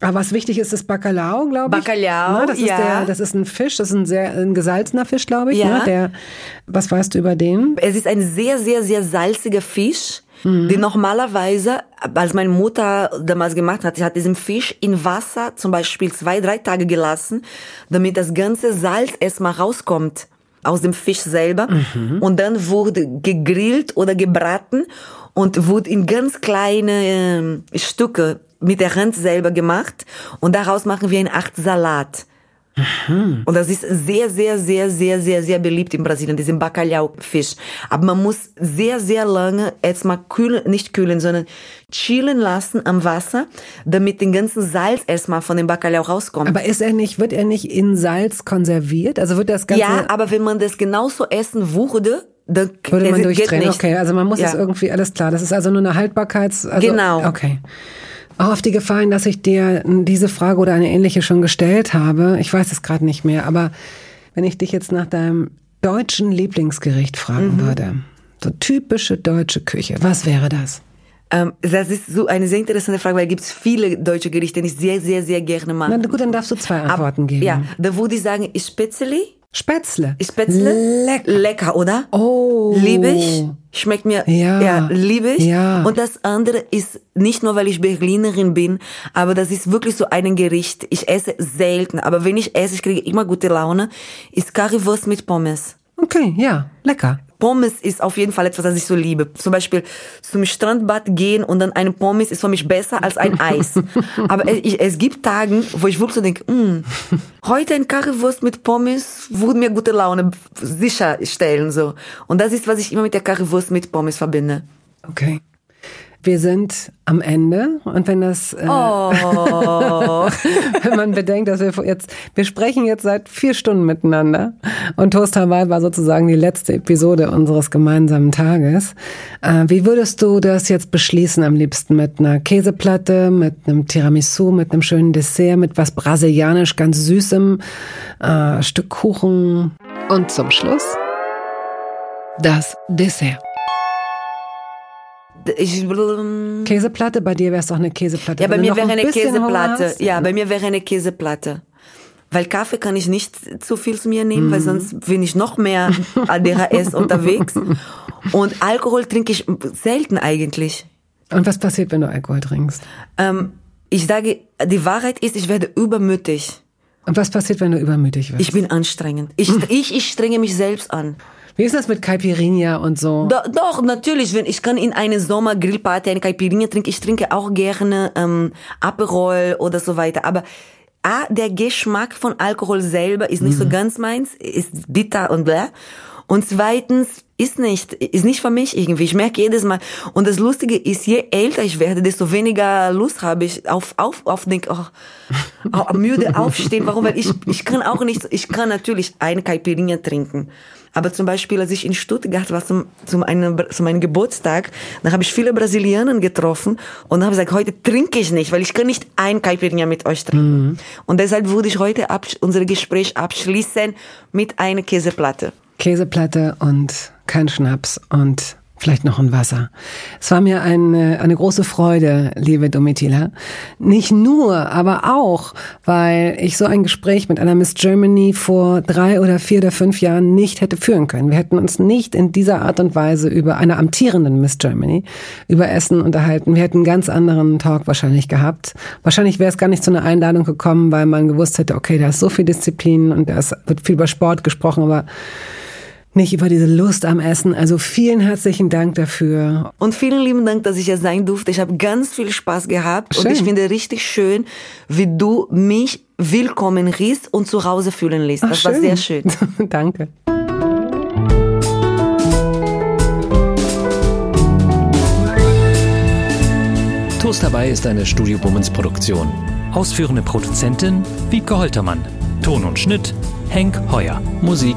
aber was wichtig ist, ist Bacalhau, glaube ich. Bacalhau, Na, das ist ja. der, das ist ein Fisch, das ist ein sehr ein gesalzener Fisch, glaube ich. Ja. Ne? Der, was weißt du über den? Es ist ein sehr, sehr, sehr salziger Fisch, Mhm. den normalerweise, als meine Mutter damals gemacht hat, sie hat diesen Fisch in Wasser zum Beispiel zwei, drei Tage gelassen, damit das ganze Salz erstmal rauskommt aus dem Fisch selber und dann wurde gegrillt oder gebraten und wurde in ganz kleine ähm, Stücke mit der Hand selber gemacht und daraus machen wir eine Art Salat. Und das ist sehr, sehr, sehr, sehr, sehr, sehr beliebt in Brasilien, diesen Bacalhau-Fisch. Aber man muss sehr, sehr lange erstmal kühlen, nicht kühlen, sondern chillen lassen am Wasser, damit den ganzen Salz erstmal von dem Bacalhau rauskommt. Aber ist er nicht, wird er nicht in Salz konserviert? Also wird das Ganze. ja, aber wenn man das genauso essen würde, dann Würde man durchdrehen? Okay, also man muss Ja. es irgendwie, alles klar. Das ist also nur eine Haltbarkeits... Also, Genau. Okay. Auch auf die Gefahr hin, dass ich dir diese Frage oder eine ähnliche schon gestellt habe. Ich weiß es gerade nicht mehr, aber wenn ich dich jetzt nach deinem deutschen Lieblingsgericht fragen Mhm. würde, so typische deutsche Küche, was wäre das? Ähm, das ist so eine sehr interessante Frage, weil es viele deutsche Gerichte, die ich sehr, sehr, sehr gerne mag. Na gut, dann darfst du zwei Antworten geben. Ja, da würde ich sagen, Spätzle. Spätzle. Spätzle. Lecker. Lecker, oder? Oh. Liebe ich. Schmeckt mir. Ja. Ja, liebe ich. Ja. Und das andere ist nicht nur, weil ich Berlinerin bin, aber das ist wirklich so ein Gericht. Ich esse selten, aber wenn ich esse, ich kriege immer gute Laune, ist Currywurst mit Pommes. Okay, ja, lecker. Pommes ist auf jeden Fall etwas, das ich so liebe. Zum Beispiel zum Strandbad gehen und dann eine Pommes ist für mich besser als ein Eis. Aber es, ich, es gibt Tagen, wo ich wirklich so denke, "Mm, heute ein Currywurst mit Pommes würde mir gute Laune sicherstellen. So. Und das ist, was ich immer mit der Currywurst mit Pommes verbinde. Okay. Wir sind am Ende und wenn das, äh, Oh. wenn man bedenkt, dass wir jetzt, wir sprechen jetzt seit vier Stunden miteinander und Toast Hawaii war sozusagen die letzte Episode unseres gemeinsamen Tages. Äh, wie würdest du das jetzt beschließen am liebsten mit einer Käseplatte, mit einem Tiramisu, mit einem schönen Dessert, mit was brasilianisch ganz süßem, äh, Stück Kuchen und zum Schluss das Dessert. Ich, Käseplatte, bei dir wäre es doch eine Käseplatte. Ja, bei mir wäre ein eine Käseplatte. hast. Ja, bei mir wäre eine Käseplatte. Weil Kaffee kann ich nicht zu viel zu mir nehmen, Mhm. weil sonst bin ich noch mehr ADHS unterwegs. Und Alkohol trinke ich selten eigentlich. Und was passiert, wenn du Alkohol trinkst? Ähm, ich sage, die Wahrheit ist, ich werde übermütig. Und was passiert, wenn du übermütig wirst? Ich bin anstrengend. Ich, ich, ich strenge mich selbst an. Wie ist das mit Caipirinha und so? Do, doch, natürlich, wenn ich kann in eine Sommergrillparty eine Caipirinha trinken. Ich trinke auch gerne ähm, Aperol oder so weiter. Aber A, der Geschmack von Alkohol selber ist nicht so ganz meins, ist bitter und bläh. Und zweitens ist nicht, ist nicht für mich irgendwie. Ich merke jedes Mal. Und das Lustige ist, je älter ich werde, desto weniger Lust habe ich auf, auf, auf denk, oh, oh, müde aufstehen. Warum? Weil ich, ich kann auch nicht, ich kann natürlich eine Caipirinha trinken. Aber zum Beispiel, als ich in Stuttgart war zum, zum, einem, zu meinem Geburtstag, dann habe ich viele Brasilianer getroffen und habe gesagt, heute trinke ich nicht, weil ich kann nicht ein Caipirinha mit euch trinken. Und deshalb würde ich heute unser Gespräch abschließen mit einer Käseplatte. Käseplatte und kein Schnaps und vielleicht noch ein Wasser. Es war mir eine, eine große Freude, liebe Domitila. Nicht nur, aber auch, weil ich so ein Gespräch mit einer Miss Germany vor drei oder vier oder fünf Jahren nicht hätte führen können. Wir hätten uns nicht in dieser Art und Weise über eine amtierenden Miss Germany über Essen unterhalten. Wir hätten einen ganz anderen Talk wahrscheinlich gehabt. Wahrscheinlich wäre es gar nicht zu einer Einladung gekommen, weil man gewusst hätte, okay, da ist so viel Disziplin und da wird viel über Sport gesprochen, aber nicht über diese Lust am Essen. Also vielen herzlichen Dank dafür. Und vielen lieben Dank, dass ich hier sein durfte. Ich habe ganz viel Spaß gehabt Schön. und ich finde richtig schön, wie du mich willkommen riechst und zu Hause fühlen lässt. Ach, Das war schön. sehr schön. Danke. Toast dabei ist eine Studio Bummens Produktion. Ausführende Produzentin Wiebke Holtermann. Ton und Schnitt Henk Heuer. Musik